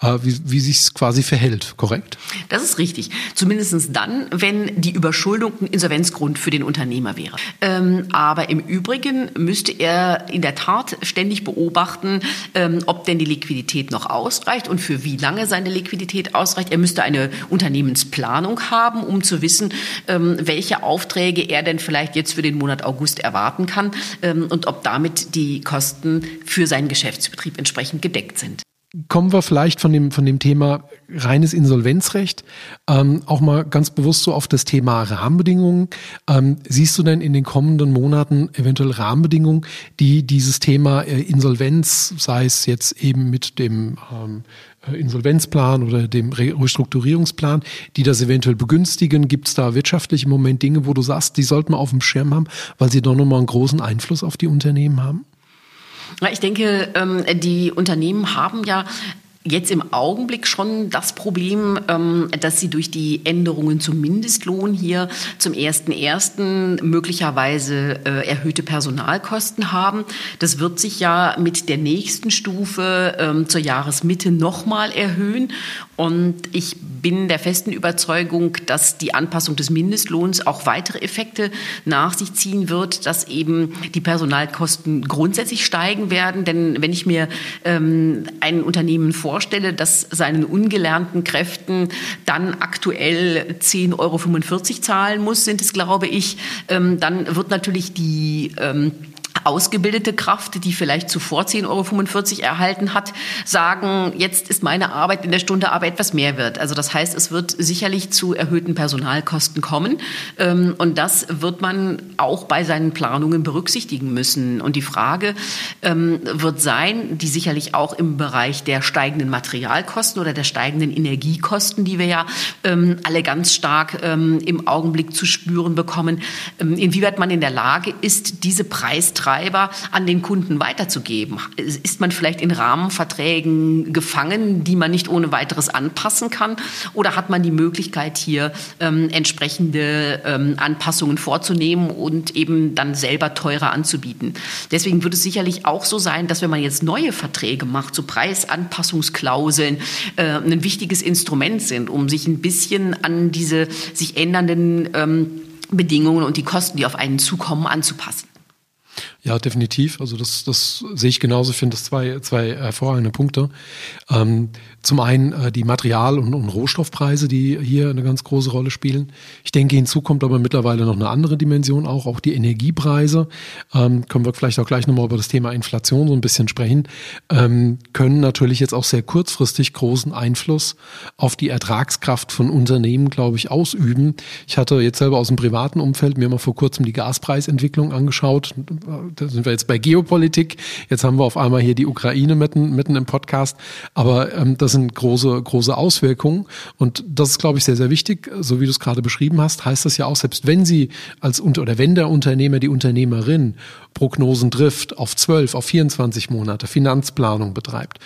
äh, wie, wie sich es quasi verhält, korrekt? Das ist richtig. Zumindest dann, wenn die Überschuldung ein Insolvenzgrund für den Unternehmer wäre. Ähm, aber im Übrigen müsste er in der Tat ständig beobachten, ähm, ob denn die Liquidität noch ausreicht und für wie lange seine Liquidität ausreicht. Er müsste eine Unternehmensplanung haben, um zu wissen, ähm, welche Aufträge er denn vielleicht jetzt für den Monat August erwarten kann ähm, und ob damit die Kosten für seinen Geschäftsbetrieb entsprechend gedeckt sind kommen wir vielleicht von dem, von dem Thema reines Insolvenzrecht ähm, auch mal ganz bewusst so auf das Thema Rahmenbedingungen. Ähm, siehst du denn in den kommenden Monaten eventuell Rahmenbedingungen, die dieses Thema äh, Insolvenz, sei es jetzt eben mit dem ähm, äh, Insolvenzplan oder dem Restrukturierungsplan, die das eventuell begünstigen? Gibt es da wirtschaftlich im Moment Dinge, wo du sagst, die sollten wir auf dem Schirm haben, weil sie doch nochmal einen großen Einfluss auf die Unternehmen haben? Ich denke, ähm, die Unternehmen haben ja jetzt im Augenblick schon das Problem, ähm, dass sie durch die Änderungen zum Mindestlohn hier zum 1.1. möglicherweise äh, erhöhte Personalkosten haben. Das wird sich ja mit der nächsten Stufe ähm, zur Jahresmitte nochmal erhöhen. Und ich bin der festen Überzeugung, dass die Anpassung des Mindestlohns auch weitere Effekte nach sich ziehen wird, dass eben die Personalkosten grundsätzlich steigen werden. Denn wenn ich mir ähm, ein Unternehmen vorstelle, das seinen ungelernten Kräften dann aktuell 10,45 Euro zahlen muss, sind es, glaube ich, ähm, dann wird natürlich die ähm, ausgebildete Kraft, die vielleicht zuvor 10,45 Euro erhalten hat, sagen, jetzt ist meine Arbeit in der Stunde aber etwas mehr wird. Also das heißt, es wird sicherlich zu erhöhten Personalkosten kommen. Ähm, und das wird man auch bei seinen Planungen berücksichtigen müssen. Und die Frage ähm, wird sein, die sicherlich auch im Bereich der steigenden Materialkosten oder der steigenden Energiekosten, die wir ja ähm, alle ganz stark im Augenblick zu spüren bekommen, inwieweit man in der Lage ist, diese Preisträger Betreiber an den Kunden weiterzugeben? Ist man vielleicht in Rahmenverträgen gefangen, die man nicht ohne weiteres anpassen kann? Oder hat man die Möglichkeit, hier ähm, entsprechende ähm, Anpassungen vorzunehmen und eben dann selber teurer anzubieten? Deswegen wird es sicherlich auch so sein, dass wenn man jetzt neue Verträge macht, so Preisanpassungsklauseln äh, ein wichtiges Instrument sind, um sich ein bisschen an diese sich ändernden ähm, Bedingungen und die Kosten, die auf einen zukommen, anzupassen. Ja, definitiv. Also das, das sehe ich genauso. Ich finde das zwei, zwei hervorragende Punkte. Ähm, zum einen äh, die Material- und, und, Rohstoffpreise, die hier eine ganz große Rolle spielen. Ich denke, hinzu kommt aber mittlerweile noch eine andere Dimension auch, auch die Energiepreise. Ähm, können wir vielleicht auch gleich nochmal über das Thema Inflation so ein bisschen sprechen. Ähm, können natürlich jetzt auch sehr kurzfristig großen Einfluss auf die Ertragskraft von Unternehmen, glaube ich, ausüben. Ich hatte jetzt selber aus dem privaten Umfeld mir mal vor kurzem die Gaspreisentwicklung angeschaut. Da sind wir jetzt bei Geopolitik. Jetzt haben wir auf einmal hier die Ukraine mitten, mitten im Podcast. Aber ähm, das sind große, große Auswirkungen. Und das ist, glaube ich, sehr, sehr wichtig. So wie du es gerade beschrieben hast, heißt das ja auch, selbst wenn sie als oder wenn der Unternehmer, die Unternehmerin Prognosen trifft auf 12, auf 24 Monate, Finanzplanung betreibt,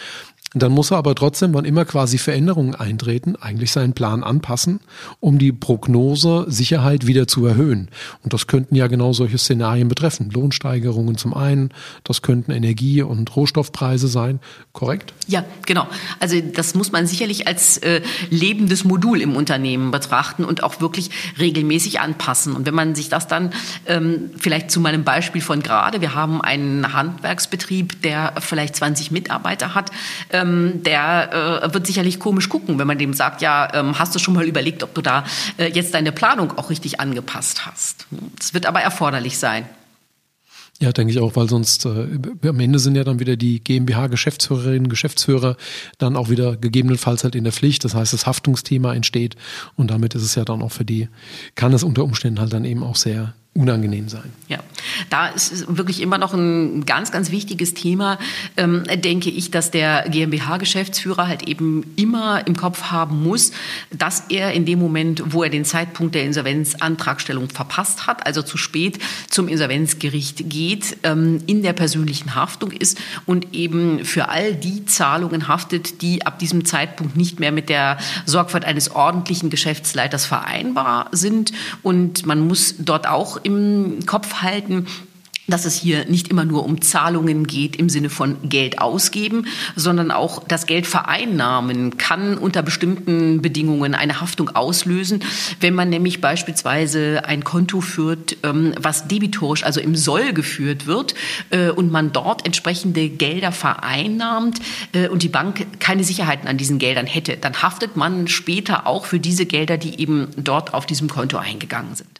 dann muss er aber trotzdem, wann immer quasi Veränderungen eintreten, eigentlich seinen Plan anpassen, um die Prognose Sicherheit wieder zu erhöhen. Und das könnten ja genau solche Szenarien betreffen. Lohnsteigerungen zum einen, das könnten Energie- und Rohstoffpreise sein. Korrekt? Ja, genau. Also das muss man sicherlich als äh, lebendes Modul im Unternehmen betrachten und auch wirklich regelmäßig anpassen. Und wenn man sich das dann ähm, vielleicht zu meinem Beispiel von gerade, wir haben einen Handwerksbetrieb, der vielleicht 20 Mitarbeiter hat, ähm, der äh, wird sicherlich komisch gucken, wenn man dem sagt, ja, ähm, hast du schon mal überlegt, ob du da äh, jetzt deine Planung auch richtig angepasst hast. Das wird aber erforderlich sein. Ja, denke ich auch, weil sonst äh, am Ende sind ja dann wieder die GmbH-Geschäftsführerinnen, Geschäftsführer dann auch wieder gegebenenfalls halt in der Pflicht. Das heißt, das Haftungsthema entsteht und damit ist es ja dann auch für die, kann es unter Umständen halt dann eben auch sehr unangenehm sein. Ja, da ist wirklich immer noch ein ganz, ganz wichtiges Thema, ähm, denke ich, dass der GmbH-Geschäftsführer halt eben immer im Kopf haben muss, dass er in dem Moment, wo er den Zeitpunkt der Insolvenzantragstellung verpasst hat, also zu spät zum Insolvenzgericht geht, ähm, in der persönlichen Haftung ist und eben für all die Zahlungen haftet, die ab diesem Zeitpunkt nicht mehr mit der Sorgfalt eines ordentlichen Geschäftsleiters vereinbar sind. Und man muss dort auch im Kopf halten, dass es hier nicht immer nur um Zahlungen geht im Sinne von Geld ausgeben, sondern auch das Geld vereinnahmen kann unter bestimmten Bedingungen eine Haftung auslösen, wenn man nämlich beispielsweise ein Konto führt, ähm, was debitorisch, also im Soll geführt wird äh, und man dort entsprechende Gelder vereinnahmt äh, und die Bank keine Sicherheiten an diesen Geldern hätte, dann haftet man später auch für diese Gelder, die eben dort auf diesem Konto eingegangen sind.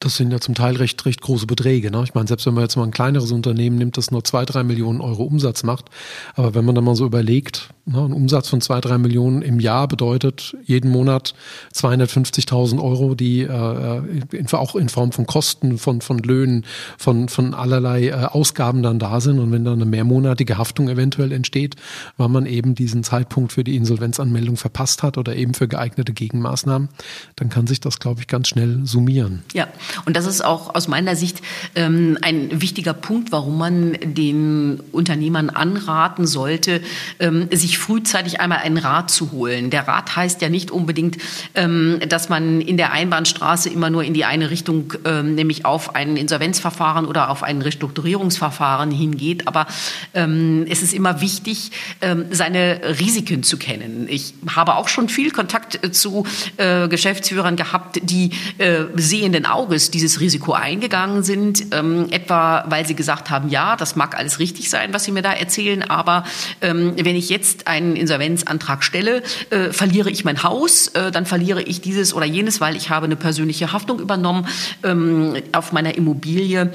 Das sind ja zum Teil recht, recht große Beträge. Ne? Ich meine, selbst wenn man jetzt mal ein kleineres Unternehmen nimmt, das nur zwei, drei Millionen Euro Umsatz macht, aber wenn man dann mal so überlegt, ne, ein Umsatz von zwei, drei Millionen im Jahr bedeutet jeden Monat 250.000 Euro, die äh, in, auch in Form von Kosten, von, von Löhnen, von, von allerlei äh, Ausgaben dann da sind. Und wenn dann eine mehrmonatige Haftung eventuell entsteht, weil man eben diesen Zeitpunkt für die Insolvenzanmeldung verpasst hat oder eben für geeignete Gegenmaßnahmen, dann kann sich das, glaube ich, ganz schnell summieren. Ja, und das ist auch aus meiner Sicht ähm, ein wichtiger Punkt, warum man den Unternehmern anraten sollte, ähm, sich frühzeitig einmal einen Rat zu holen. Der Rat heißt ja nicht unbedingt, ähm, dass man in der Einbahnstraße immer nur in die eine Richtung, ähm, nämlich auf ein Insolvenzverfahren oder auf ein Restrukturierungsverfahren hingeht. Aber ähm, es ist immer wichtig, ähm, seine Risiken zu kennen. Ich habe auch schon viel Kontakt äh, zu äh, Geschäftsführern gehabt, die äh, sehenden Auges Auges dieses Risiko eingegangen sind, ähm, etwa weil sie gesagt haben, ja, das mag alles richtig sein, was Sie mir da erzählen, aber ähm, wenn ich jetzt einen Insolvenzantrag stelle, äh, verliere ich mein Haus, äh, dann verliere ich dieses oder jenes, weil ich habe eine persönliche Haftung übernommen ähm, auf meiner Immobilie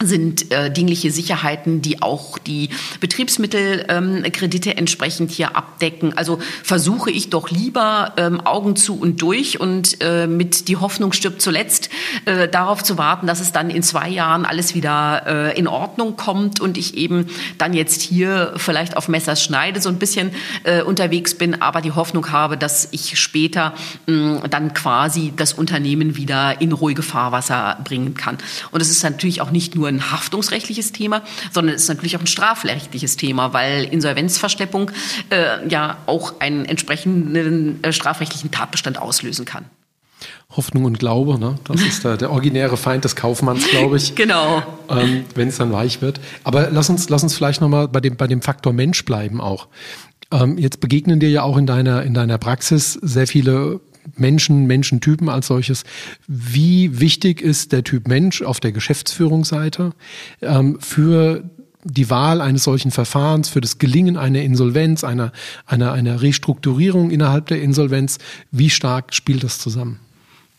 sind äh, dingliche Sicherheiten, die auch die Betriebsmittelkredite ähm, entsprechend hier abdecken. Also versuche ich doch lieber ähm, Augen zu und durch und äh, mit die Hoffnung stirbt zuletzt äh, darauf zu warten, dass es dann in zwei Jahren alles wieder äh, in Ordnung kommt und ich eben dann jetzt hier vielleicht auf Messers Schneide so ein bisschen äh, unterwegs bin, aber die Hoffnung habe, dass ich später mh, dann quasi das Unternehmen wieder in ruhige Fahrwasser bringen kann. Und es ist natürlich auch nicht nur nur ein haftungsrechtliches Thema, sondern es ist natürlich auch ein strafrechtliches Thema, weil Insolvenzverschleppung äh, ja auch einen entsprechenden äh, strafrechtlichen Tatbestand auslösen kann. Hoffnung und Glaube, ne? das ist der, der originäre Feind des Kaufmanns, glaube ich. [laughs] genau. Ähm, Wenn es dann weich wird. Aber lass uns, lass uns vielleicht nochmal bei dem, bei dem Faktor Mensch bleiben auch. Ähm, jetzt begegnen dir ja auch in deiner, in deiner Praxis sehr viele Menschen, Menschentypen als solches. Wie wichtig ist der Typ Mensch auf der Geschäftsführungsseite ähm, für die Wahl eines solchen Verfahrens, für das Gelingen einer Insolvenz, einer, einer, einer Restrukturierung innerhalb der Insolvenz? Wie stark spielt das zusammen?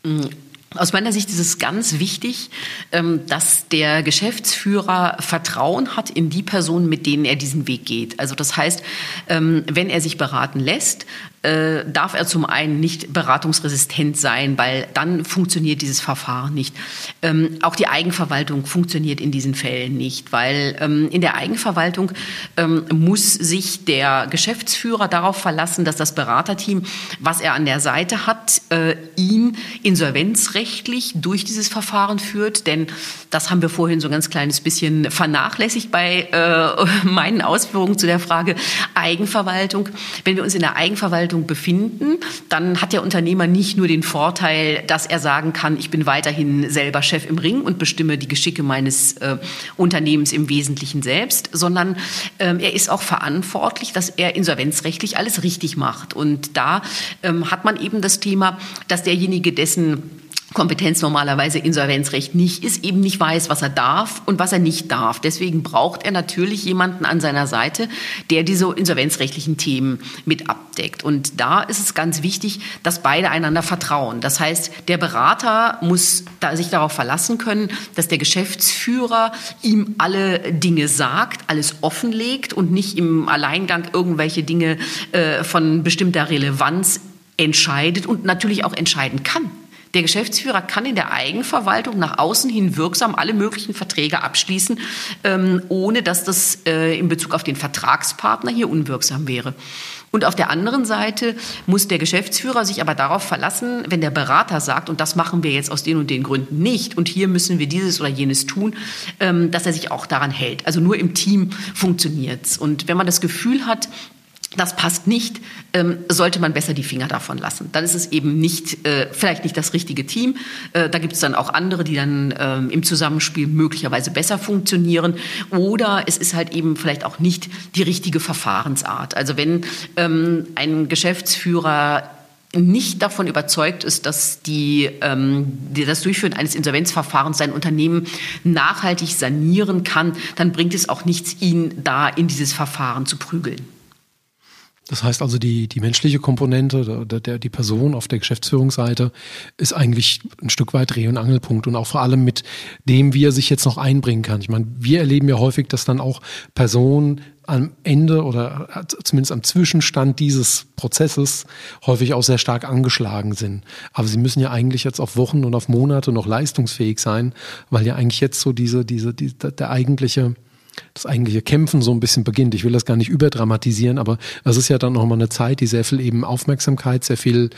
Mhm. Aus meiner Sicht ist es ganz wichtig, ähm, dass der Geschäftsführer Vertrauen hat in die Personen, mit denen er diesen Weg geht. Also das heißt, ähm, wenn er sich beraten lässt, äh, darf er zum einen nicht beratungsresistent sein, weil dann funktioniert dieses Verfahren nicht. Ähm, auch die Eigenverwaltung funktioniert in diesen Fällen nicht, weil ähm, in der Eigenverwaltung ähm, muss sich der Geschäftsführer darauf verlassen, dass das Beraterteam, was er an der Seite hat, äh, ihn insolvenzrechtlich durch dieses Verfahren führt. Denn das haben wir vorhin so ein ganz kleines bisschen vernachlässigt bei äh, [laughs] meinen Ausführungen zu der Frage Eigenverwaltung. Wenn wir uns in der Eigenverwaltung Veranstaltung befinden, dann hat der Unternehmer nicht nur den Vorteil, dass er sagen kann, ich bin weiterhin selber Chef im Ring und bestimme die Geschicke meines äh, Unternehmens im Wesentlichen selbst, sondern ähm, er ist auch verantwortlich, dass er insolvenzrechtlich alles richtig macht. Und da ähm, hat man eben das Thema, dass derjenige, dessen Kompetenz normalerweise Insolvenzrecht nicht ist, eben nicht weiß, was er darf und was er nicht darf. Deswegen braucht er natürlich jemanden an seiner Seite, der diese insolvenzrechtlichen Themen mit abdeckt. Und da ist es ganz wichtig, dass beide einander vertrauen. Das heißt, der Berater muss sich darauf verlassen können, dass der Geschäftsführer ihm alle Dinge sagt, alles offenlegt und nicht im Alleingang irgendwelche Dinge äh, von bestimmter Relevanz entscheidet und natürlich auch entscheiden kann. Der Geschäftsführer kann in der Eigenverwaltung nach außen hin wirksam alle möglichen Verträge abschließen, ähm, ohne dass das äh, in Bezug auf den Vertragspartner hier unwirksam wäre. Und auf der anderen Seite muss der Geschäftsführer sich aber darauf verlassen, wenn der Berater sagt, und das machen wir jetzt aus den und den Gründen nicht, und hier müssen wir dieses oder jenes tun, ähm, dass er sich auch daran hält. Also nur im Team funktioniert's. Und wenn man das Gefühl hat, das passt nicht, ähm, sollte man besser die Finger davon lassen. Dann ist es eben nicht, äh, vielleicht nicht das richtige Team. Äh, da gibt es dann auch andere, die dann ähm, im Zusammenspiel möglicherweise besser funktionieren. Oder es ist halt eben vielleicht auch nicht die richtige Verfahrensart. Also wenn ähm, ein Geschäftsführer nicht davon überzeugt ist, dass die, ähm, die, das Durchführen eines Insolvenzverfahrens sein Unternehmen nachhaltig sanieren kann, dann bringt es auch nichts, ihn da in dieses Verfahren zu prügeln. Das heißt also, die, die menschliche Komponente, der, der, die Person auf der Geschäftsführungsseite ist eigentlich ein Stück weit Dreh- und Angelpunkt und auch vor allem mit dem, wie er sich jetzt noch einbringen kann. Ich meine, wir erleben ja häufig, dass dann auch Personen am Ende oder zumindest am Zwischenstand dieses Prozesses häufig auch sehr stark angeschlagen sind. Aber sie müssen ja eigentlich jetzt auf Wochen und auf Monate noch leistungsfähig sein, weil ja eigentlich jetzt so diese, diese, die, der eigentliche das eigentliche Kämpfen so ein bisschen beginnt. Ich will das gar nicht überdramatisieren, aber es ist ja dann nochmal eine Zeit, die sehr viel eben Aufmerksamkeit, sehr viel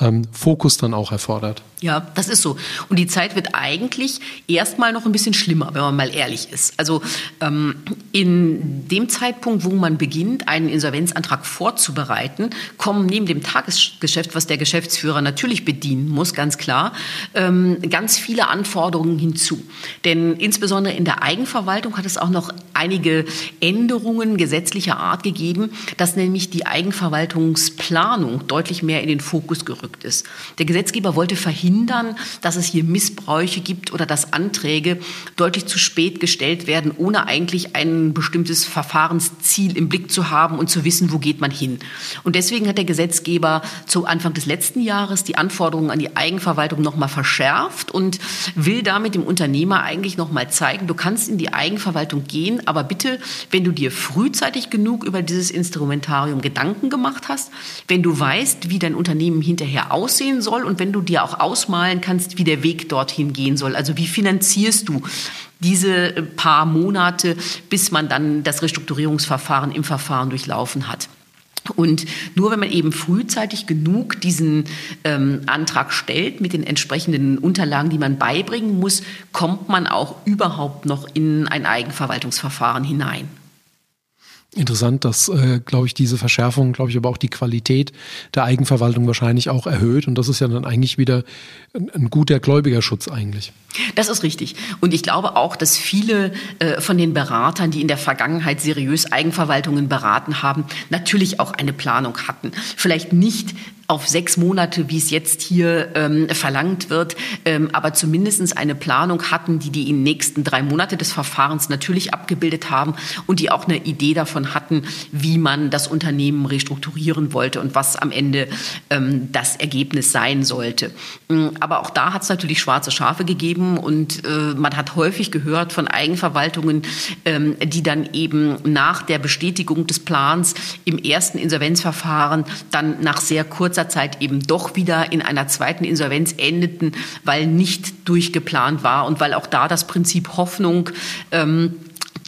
ähm, Fokus dann auch erfordert. Ja, das ist so. Und die Zeit wird eigentlich erstmal noch ein bisschen schlimmer, wenn man mal ehrlich ist. Also ähm, in dem Zeitpunkt, wo man beginnt, einen Insolvenzantrag vorzubereiten, kommen neben dem Tagesgeschäft, was der Geschäftsführer natürlich bedienen muss, ganz klar, ähm, ganz viele Anforderungen hinzu. Denn insbesondere in der Eigenverwaltung hat es auch noch einige Änderungen gesetzlicher Art gegeben, dass nämlich die Eigenverwaltungsplanung deutlich mehr in den Fokus gerückt ist. Der Gesetzgeber wollte verhindern, dass es hier Missbräuche gibt oder dass Anträge deutlich zu spät gestellt werden, ohne eigentlich ein bestimmtes Verfahrensziel im Blick zu haben und zu wissen, wo geht man hin. Und deswegen hat der Gesetzgeber zu Anfang des letzten Jahres die Anforderungen an die Eigenverwaltung nochmal verschärft und will damit dem Unternehmer eigentlich nochmal zeigen, du kannst in die Eigenverwaltung gehen, aber bitte, wenn du dir frühzeitig genug über dieses Instrumentarium Gedanken gemacht hast, wenn du weißt, wie dein Unternehmen hinterher aussehen soll und wenn du dir auch ausmalen kannst, wie der Weg dorthin gehen soll. Also wie finanzierst du diese paar Monate, bis man dann das Restrukturierungsverfahren im Verfahren durchlaufen hat. Und nur wenn man eben frühzeitig genug diesen ähm, Antrag stellt mit den entsprechenden Unterlagen, die man beibringen muss, kommt man auch überhaupt noch in ein Eigenverwaltungsverfahren hinein. Interessant, dass, äh, glaube ich, diese Verschärfung, glaube ich, aber auch die Qualität der Eigenverwaltung wahrscheinlich auch erhöht. Und das ist ja dann eigentlich wieder ein, ein guter Gläubigerschutz eigentlich. Das ist richtig. Und ich glaube auch, dass viele äh, von den Beratern, die in der Vergangenheit seriös Eigenverwaltungen beraten haben, natürlich auch eine Planung hatten. Vielleicht nicht auf sechs Monate, wie es jetzt hier ähm, verlangt wird, ähm, aber zumindest eine Planung hatten, die die in nächsten drei Monate des Verfahrens natürlich abgebildet haben und die auch eine Idee davon hatten, wie man das Unternehmen restrukturieren wollte und was am Ende ähm, das Ergebnis sein sollte. Mm, aber auch da hat es natürlich schwarze Schafe gegeben und äh, man hat häufig gehört von Eigenverwaltungen, ähm, die dann eben nach der Bestätigung des Plans im ersten Insolvenzverfahren dann nach sehr kurzer kurzer Zeit eben doch wieder in einer zweiten Insolvenz endeten, weil nicht durchgeplant war und weil auch da das Prinzip Hoffnung ähm,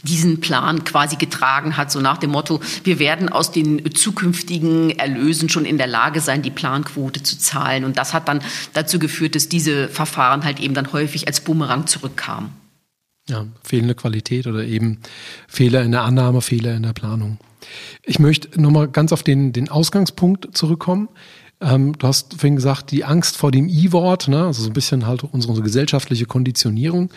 diesen Plan quasi getragen hat, so nach dem Motto, wir werden aus den zukünftigen Erlösen schon in der Lage sein, die Planquote zu zahlen. Und das hat dann dazu geführt, dass diese Verfahren halt eben dann häufig als Bumerang zurückkamen. Ja, fehlende Qualität oder eben Fehler in der Annahme, Fehler in der Planung. Ich möchte nochmal ganz auf den, den Ausgangspunkt zurückkommen. Ähm, du hast vorhin gesagt, die Angst vor dem I-Wort, ne? also so ein bisschen halt unsere, gesellschaftliche Konditionierung.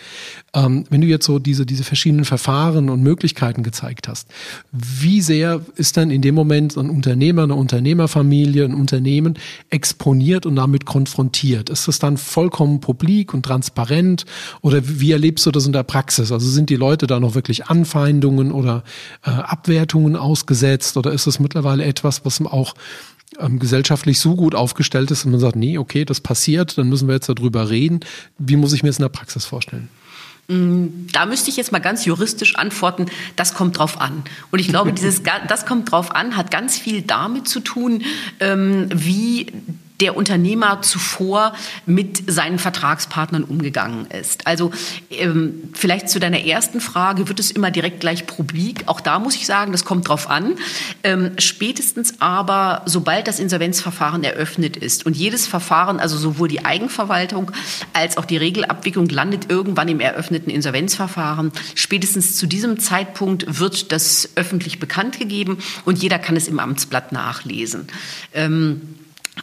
Ähm, wenn du jetzt so diese, diese verschiedenen Verfahren und Möglichkeiten gezeigt hast, wie sehr ist dann in dem Moment ein Unternehmer, eine Unternehmerfamilie, ein Unternehmen exponiert und damit konfrontiert? Ist das dann vollkommen publik und transparent oder wie erlebst du das in der Praxis? Also sind die Leute da noch wirklich Anfeindungen oder äh, Abwertungen ausgesetzt oder ist es mittlerweile etwas, was auch ähm, gesellschaftlich so gut aufgestellt ist, dass man sagt, nee, okay, das passiert, dann müssen wir jetzt darüber reden. Wie muss ich mir das in der Praxis vorstellen? Mm, da müsste ich jetzt mal ganz juristisch antworten, das kommt drauf an. Und ich glaube, [laughs] dieses das kommt drauf an hat ganz viel damit zu tun, ähm, wie der Unternehmer zuvor mit seinen Vertragspartnern umgegangen ist. Also ähm, vielleicht zu deiner ersten Frage, wird es immer direkt gleich publik? Auch da muss ich sagen, das kommt drauf an. Ähm, spätestens aber, sobald das Insolvenzverfahren eröffnet ist und jedes Verfahren, also sowohl die Eigenverwaltung als auch die Regelabwicklung landet irgendwann im eröffneten Insolvenzverfahren, spätestens zu diesem Zeitpunkt wird das öffentlich bekannt gegeben und jeder kann es im Amtsblatt nachlesen. Ähm,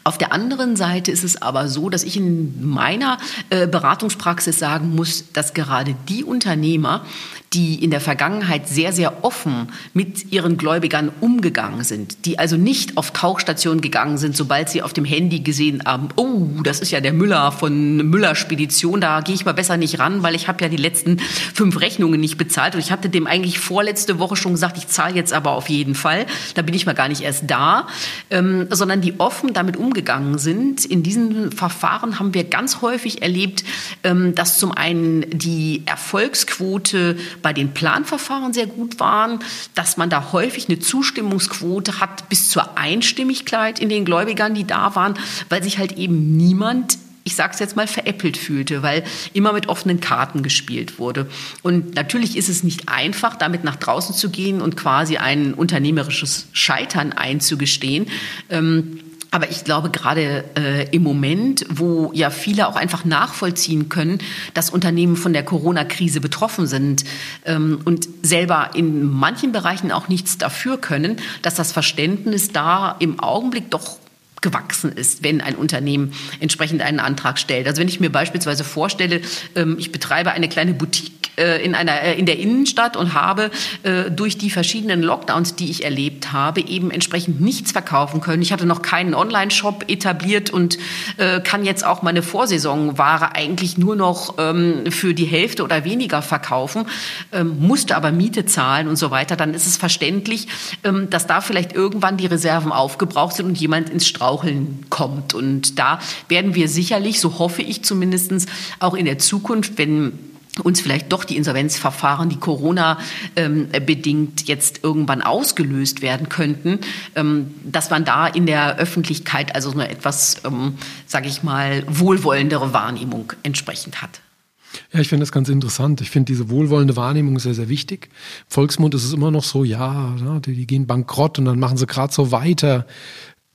auf der anderen Seite ist es aber so, dass ich in meiner äh, Beratungspraxis sagen muss, dass gerade die Unternehmer, die in der Vergangenheit sehr, sehr offen mit ihren Gläubigern umgegangen sind, die also nicht auf Tauchstation gegangen sind, sobald sie auf dem Handy gesehen haben, oh, das ist ja der Müller von Müller Spedition, da gehe ich mal besser nicht ran, weil ich habe ja die letzten fünf Rechnungen nicht bezahlt. Und ich hatte dem eigentlich vorletzte Woche schon gesagt, ich zahle jetzt aber auf jeden Fall, da bin ich mal gar nicht erst da, ähm, sondern die offen damit umgegangen sind. In diesen Verfahren haben wir ganz häufig erlebt, ähm, dass zum einen die Erfolgsquote bei den Planverfahren sehr gut waren, dass man da häufig eine Zustimmungsquote hat bis zur Einstimmigkeit in den Gläubigern, die da waren, weil sich halt eben niemand ich sage es jetzt mal, veräppelt fühlte, weil immer mit offenen Karten gespielt wurde. Und natürlich ist es nicht einfach, damit nach draußen zu gehen und quasi ein unternehmerisches Scheitern einzugestehen. Ähm, aber ich glaube, gerade äh, im Moment, wo ja viele auch einfach nachvollziehen können, dass Unternehmen von der Corona-Krise betroffen sind ähm, und selber in manchen Bereichen auch nichts dafür können, dass das Verständnis da im Augenblick doch gewachsen ist, wenn ein Unternehmen entsprechend einen Antrag stellt. Also wenn ich mir beispielsweise vorstelle, ähm, ich betreibe eine kleine Boutique äh, in, einer, äh, in der Innenstadt und habe äh, durch die verschiedenen Lockdowns, die ich erlebt habe, eben entsprechend nichts verkaufen können. Ich hatte noch keinen Online-Shop etabliert und kann jetzt auch meine Vorsaisonware eigentlich nur noch ähm, für die Hälfte oder weniger verkaufen, ähm, musste aber Miete zahlen und so weiter. Dann ist es verständlich, dass da vielleicht irgendwann die Reserven aufgebraucht sind und jemand ins Straucheln kommt. Und da werden wir sicherlich, so hoffe ich zumindest, auch in der Zukunft, wenn uns vielleicht doch die Insolvenzverfahren, die Corona ähm, bedingt jetzt irgendwann ausgelöst werden könnten, ähm, dass man da in der Öffentlichkeit also eine etwas, ähm, sage ich mal, wohlwollendere Wahrnehmung entsprechend hat. Ja, ich finde das ganz interessant. Ich finde diese wohlwollende Wahrnehmung sehr, sehr wichtig. Volksmund ist es immer noch so, ja, die, die gehen bankrott und dann machen sie gerade so weiter.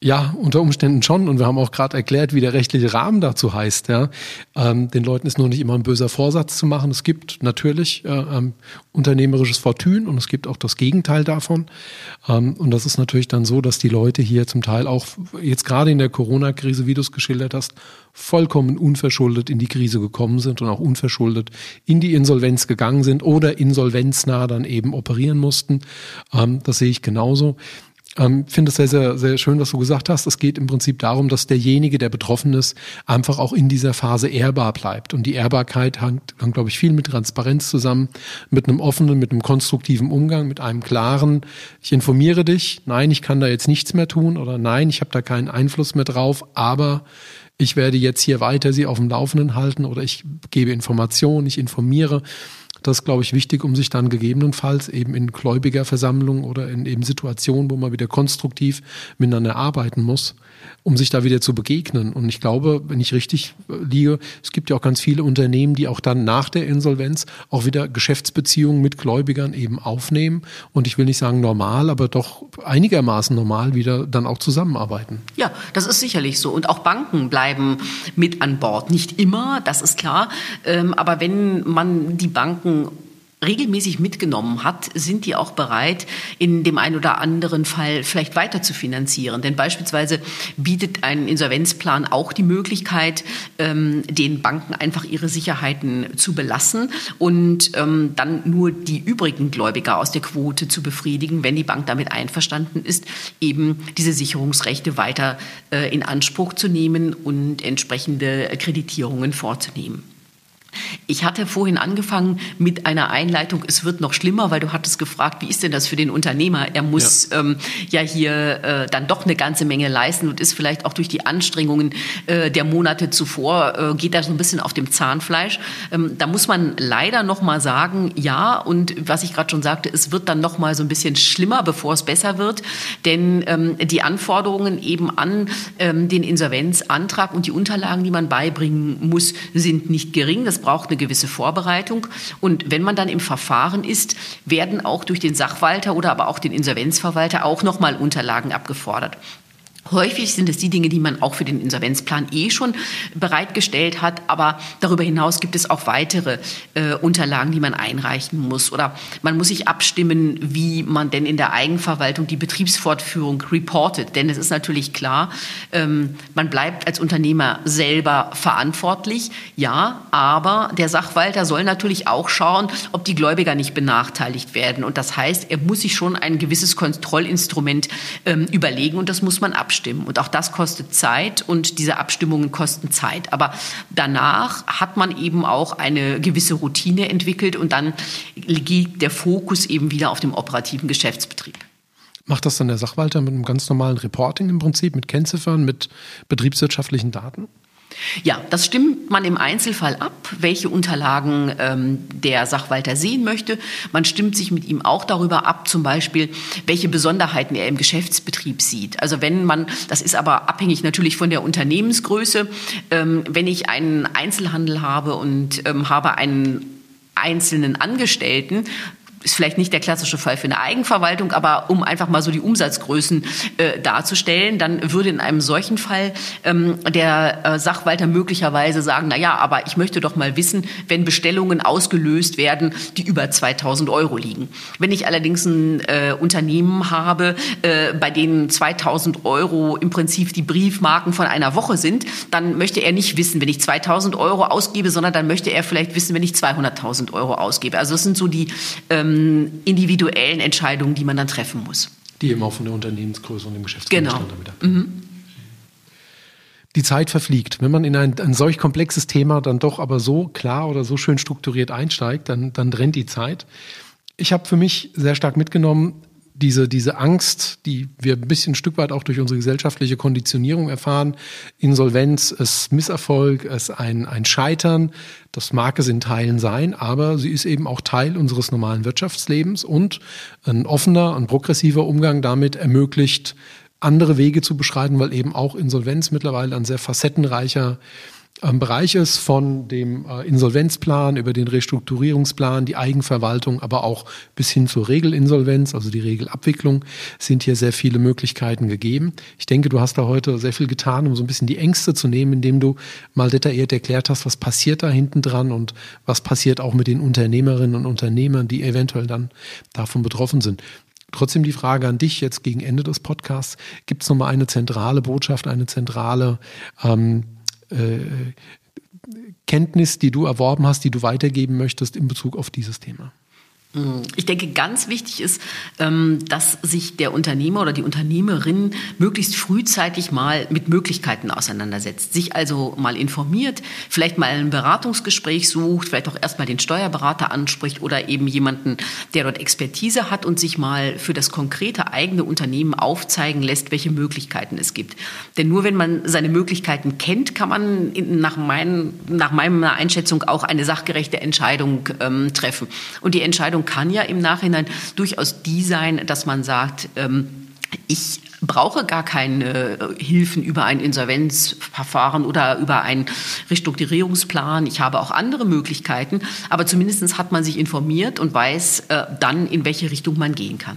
Ja, unter Umständen schon. Und wir haben auch gerade erklärt, wie der rechtliche Rahmen dazu heißt. Ja. Ähm, den Leuten ist nur nicht immer ein böser Vorsatz zu machen. Es gibt natürlich äh, ähm, unternehmerisches Fortun und es gibt auch das Gegenteil davon. Ähm, und das ist natürlich dann so, dass die Leute hier zum Teil auch jetzt gerade in der Corona-Krise, wie du es geschildert hast, vollkommen unverschuldet in die Krise gekommen sind und auch unverschuldet in die Insolvenz gegangen sind oder insolvenznah dann eben operieren mussten. Ähm, das sehe ich genauso. Ähm, finde es sehr, sehr, sehr schön, was du gesagt hast. Es geht im Prinzip darum, dass derjenige, der betroffen ist, einfach auch in dieser Phase ehrbar bleibt. Und die Ehrbarkeit hängt, hängt glaube ich, viel mit Transparenz zusammen, mit einem offenen, mit einem konstruktiven Umgang, mit einem klaren, ich informiere dich, nein, ich kann da jetzt nichts mehr tun oder nein, ich habe da keinen Einfluss mehr drauf, aber ich werde jetzt hier weiter Sie auf dem Laufenden halten oder ich gebe Informationen, ich informiere. Das ist, glaube ich, wichtig, um sich dann gegebenenfalls eben in Gläubigerversammlungen oder in eben Situationen, wo man wieder konstruktiv miteinander arbeiten muss, um sich da wieder zu begegnen. Und ich glaube, wenn ich richtig liege, es gibt ja auch ganz viele Unternehmen, die auch dann nach der Insolvenz auch wieder Geschäftsbeziehungen mit Gläubigern eben aufnehmen. Und ich will nicht sagen normal, aber doch einigermaßen normal wieder dann auch zusammenarbeiten. Ja, das ist sicherlich so. Und auch Banken bleiben mit an Bord. Nicht immer, das ist klar. Ähm, aber wenn man die Banken regelmäßig mitgenommen hat, sind die auch bereit, in dem einen oder anderen Fall vielleicht weiter zu finanzieren. Denn beispielsweise bietet ein Insolvenzplan auch die Möglichkeit, ähm, den Banken einfach ihre Sicherheiten zu belassen und ähm, dann nur die übrigen Gläubiger aus der Quote zu befriedigen, wenn die Bank damit einverstanden ist, eben diese Sicherungsrechte weiter äh, in Anspruch zu nehmen und entsprechende Kreditierungen vorzunehmen. Ich hatte vorhin angefangen mit einer Einleitung, es wird noch schlimmer, weil du hattest gefragt, wie ist denn das für den Unternehmer? Er muss ja, ähm, ja hier äh, dann doch eine ganze Menge leisten und ist vielleicht auch durch die Anstrengungen äh, der Monate zuvor, äh, geht da so ein bisschen auf dem Zahnfleisch. Ähm, da muss man leider noch mal sagen, ja, und was ich gerade schon sagte, es wird dann noch mal so ein bisschen schlimmer, bevor es besser wird, denn ähm, die Anforderungen eben an ähm, den Insolvenzantrag und die Unterlagen, die man beibringen muss, sind nicht gering. Das braucht eine gewisse Vorbereitung. Und wenn man dann im Verfahren ist, werden auch durch den Sachwalter oder aber auch den Insolvenzverwalter auch nochmal Unterlagen abgefordert. Häufig sind es die Dinge, die man auch für den Insolvenzplan eh schon bereitgestellt hat, aber darüber hinaus gibt es auch weitere äh, Unterlagen, die man einreichen muss. Oder man muss sich abstimmen, wie man denn in der Eigenverwaltung die Betriebsfortführung reportet. Denn es ist natürlich klar, ähm, man bleibt als Unternehmer selber verantwortlich, ja, aber der Sachwalter soll natürlich auch schauen, ob die Gläubiger nicht benachteiligt werden. Und das heißt, er muss sich schon ein gewisses Kontrollinstrument ähm, überlegen und das muss man abstimmen abstimmen. Und auch das kostet Zeit und diese Abstimmungen kosten Zeit. Aber danach hat man eben auch eine gewisse Routine entwickelt und dann liegt der Fokus eben wieder auf dem operativen Geschäftsbetrieb. Macht das dann der Sachwalter mit einem ganz normalen Reporting im Prinzip, mit Kennziffern, mit betriebswirtschaftlichen Daten? Ja, das stimmt man im Einzelfall ab, welche Unterlagen ähm, der Sachwalter sehen möchte. Man stimmt sich mit ihm auch darüber ab, zum Beispiel, welche Besonderheiten er im Geschäftsbetrieb sieht. Also wenn man, das ist aber abhängig natürlich von der Unternehmensgröße, ähm, wenn ich einen Einzelhandel habe und ähm, habe einen einzelnen Angestellten, ist vielleicht nicht der klassische Fall für eine Eigenverwaltung, aber um einfach mal so die Umsatzgrößen äh, darzustellen, dann würde in einem solchen Fall ähm, der äh, Sachwalter möglicherweise sagen, na ja, aber ich möchte doch mal wissen, wenn Bestellungen ausgelöst werden, die über 2000 Euro liegen. Wenn ich allerdings ein äh, Unternehmen habe, äh, bei denen 2000 Euro im Prinzip die Briefmarken von einer Woche sind, dann möchte er nicht wissen, wenn ich 2000 Euro ausgebe, sondern dann möchte er vielleicht wissen, wenn ich 200.000 Euro ausgebe. Also das sind so die ähm, individuellen Entscheidungen, die man dann treffen muss. Die eben auch von der Unternehmensgröße und dem Geschäftsgegenstand genau. damit abhängen. Mhm. Die Zeit verfliegt. Wenn man in ein, ein solch komplexes Thema dann doch aber so klar oder so schön strukturiert einsteigt, dann, dann rennt die Zeit. Ich habe für mich sehr stark mitgenommen, diese, diese Angst, die wir ein bisschen ein Stück weit auch durch unsere gesellschaftliche Konditionierung erfahren, Insolvenz ist Misserfolg, ist ein, ein Scheitern, das mag es in Teilen sein, aber sie ist eben auch Teil unseres normalen Wirtschaftslebens und ein offener, ein progressiver Umgang damit ermöglicht, andere Wege zu beschreiten, weil eben auch Insolvenz mittlerweile ein sehr facettenreicher ähm, Bereich ist, von dem äh, Insolvenzplan über den Restrukturierungsplan, die Eigenverwaltung, aber auch bis hin zur Regelinsolvenz, also die Regelabwicklung, sind hier sehr viele Möglichkeiten gegeben. Ich denke, du hast da heute sehr viel getan, um so ein bisschen die Ängste zu nehmen, indem du mal detailliert erklärt hast, was passiert da hinten dran und was passiert auch mit den Unternehmerinnen und Unternehmern, die eventuell dann davon betroffen sind. Trotzdem die Frage an dich jetzt gegen Ende des Podcasts. Gibt es nochmal eine zentrale Botschaft, eine zentrale ähm, äh, Kenntnis, die du erworben hast, die du weitergeben möchtest in Bezug auf dieses Thema? Ich denke, ganz wichtig ist, ähm, dass sich der Unternehmer oder die Unternehmerin möglichst frühzeitig mal mit Möglichkeiten auseinandersetzt, sich also mal informiert, vielleicht mal ein Beratungsgespräch sucht, vielleicht auch erstmal den Steuerberater anspricht oder eben jemanden, der dort Expertise hat und sich mal für das konkrete eigene Unternehmen aufzeigen lässt, welche Möglichkeiten es gibt. Denn nur wenn man seine Möglichkeiten kennt, kann man nach, mein, nach meiner Einschätzung auch eine sachgerechte Entscheidung ähm, treffen. Und die Entscheidung kann ja im Nachhinein durchaus die sein, dass man sagt, ähm, ich brauche gar keine äh, Hilfen über ein Insolvenzverfahren oder über einen Restrukturierungsplan. Ich habe auch andere Möglichkeiten, aber zumindest hat man sich informiert und weiß äh, dann, in welche Richtung man gehen kann.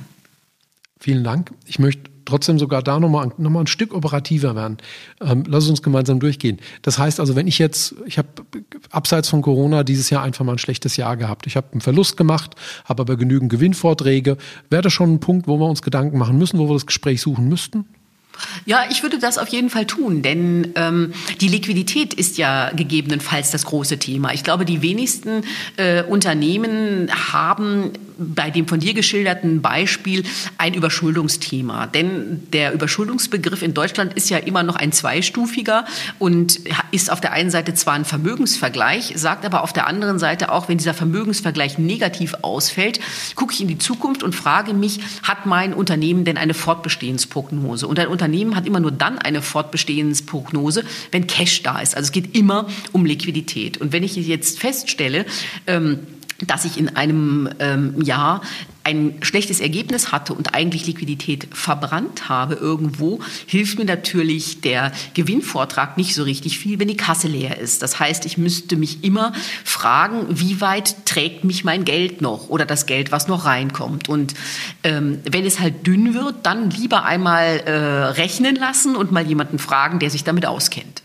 Vielen Dank. Ich möchte trotzdem sogar da nochmal noch mal ein Stück operativer werden. Ähm, lass uns gemeinsam durchgehen. Das heißt also, wenn ich jetzt, ich habe abseits von Corona dieses Jahr einfach mal ein schlechtes Jahr gehabt. Ich habe einen Verlust gemacht, habe aber genügend Gewinnvorträge. Wäre das schon ein Punkt, wo wir uns Gedanken machen müssen, wo wir das Gespräch suchen müssten? Ja, ich würde das auf jeden Fall tun, denn ähm, die Liquidität ist ja gegebenenfalls das große Thema. Ich glaube, die wenigsten äh, Unternehmen haben bei dem von dir geschilderten Beispiel ein Überschuldungsthema. Denn der Überschuldungsbegriff in Deutschland ist ja immer noch ein zweistufiger und ist auf der einen Seite zwar ein Vermögensvergleich, sagt aber auf der anderen Seite auch, wenn dieser Vermögensvergleich negativ ausfällt, gucke ich in die Zukunft und frage mich, hat mein Unternehmen denn eine Fortbestehensprognose? Und ein Unternehmen hat immer nur dann eine Fortbestehensprognose, wenn Cash da ist. Also es geht immer um Liquidität. Und wenn ich jetzt feststelle, ähm, dass ich in einem ähm, Jahr ein schlechtes Ergebnis hatte und eigentlich Liquidität verbrannt habe irgendwo, hilft mir natürlich der Gewinnvortrag nicht so richtig viel, wenn die Kasse leer ist. Das heißt, ich müsste mich immer fragen, wie weit trägt mich mein Geld noch oder das Geld, was noch reinkommt. Und ähm, wenn es halt dünn wird, dann lieber einmal äh, rechnen lassen und mal jemanden fragen, der sich damit auskennt.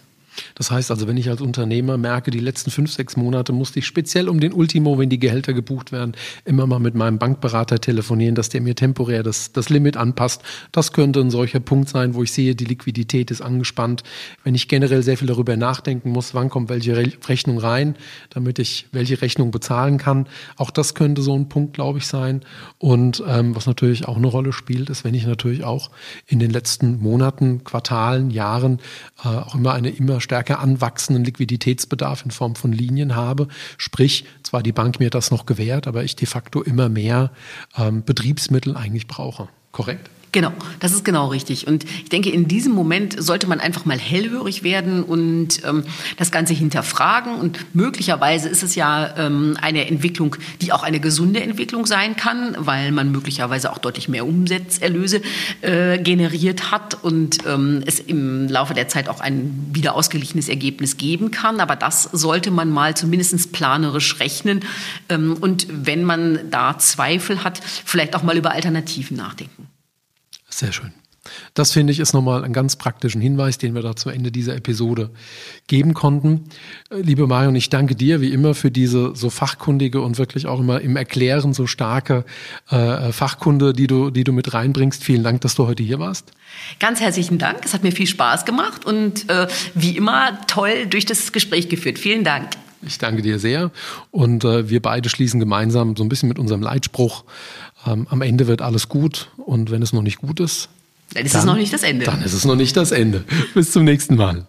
Das heißt also, wenn ich als Unternehmer merke, die letzten fünf, sechs Monate musste ich speziell um den Ultimo, wenn die Gehälter gebucht werden, immer mal mit meinem Bankberater telefonieren, dass der mir temporär das, das Limit anpasst. Das könnte ein solcher Punkt sein, wo ich sehe, die Liquidität ist angespannt. Wenn ich generell sehr viel darüber nachdenken muss, wann kommt welche Rechnung rein, damit ich welche Rechnung bezahlen kann. Auch das könnte so ein Punkt, glaube ich, sein. Und ähm, was natürlich auch eine Rolle spielt, ist, wenn ich natürlich auch in den letzten Monaten, Quartalen, Jahren äh, auch immer eine immer stärker anwachsenden Liquiditätsbedarf in Form von Linien habe. Sprich, zwar die Bank mir das noch gewährt, aber ich de facto immer mehr ähm, Betriebsmittel eigentlich brauche. Korrekt? Genau, das ist genau richtig. Und ich denke, in diesem Moment sollte man einfach mal hellhörig werden und ähm, das Ganze hinterfragen. Und möglicherweise ist es ja ähm, eine Entwicklung, die auch eine gesunde Entwicklung sein kann, weil man möglicherweise auch deutlich mehr Umsatzerlöse äh, generiert hat und ähm, es im Laufe der Zeit auch ein wieder ausgeglichenes Ergebnis geben kann. Aber das sollte man mal zumindest planerisch rechnen. Ähm, und wenn man da Zweifel hat, vielleicht auch mal über Alternativen nachdenken. Sehr schön. Das finde ich ist nochmal ein ganz praktischen Hinweis, den wir da zum Ende dieser Episode geben konnten. Äh, liebe Marion, ich danke dir wie immer für diese so fachkundige und wirklich auch immer im Erklären so starke äh, Fachkunde, die du, die du mit reinbringst. Vielen Dank, dass du heute hier warst. Ganz herzlichen Dank. Es hat mir viel Spaß gemacht und äh, wie immer toll durch das Gespräch geführt. Vielen Dank. Ich danke dir sehr. Und äh, wir beide schließen gemeinsam so ein bisschen mit unserem Leitspruch. Ähm, am Ende wird alles gut. Und wenn es noch nicht gut ist, dann ist dann, es noch nicht das Ende. Dann ist es noch nicht das Ende. [laughs] Bis zum nächsten Mal.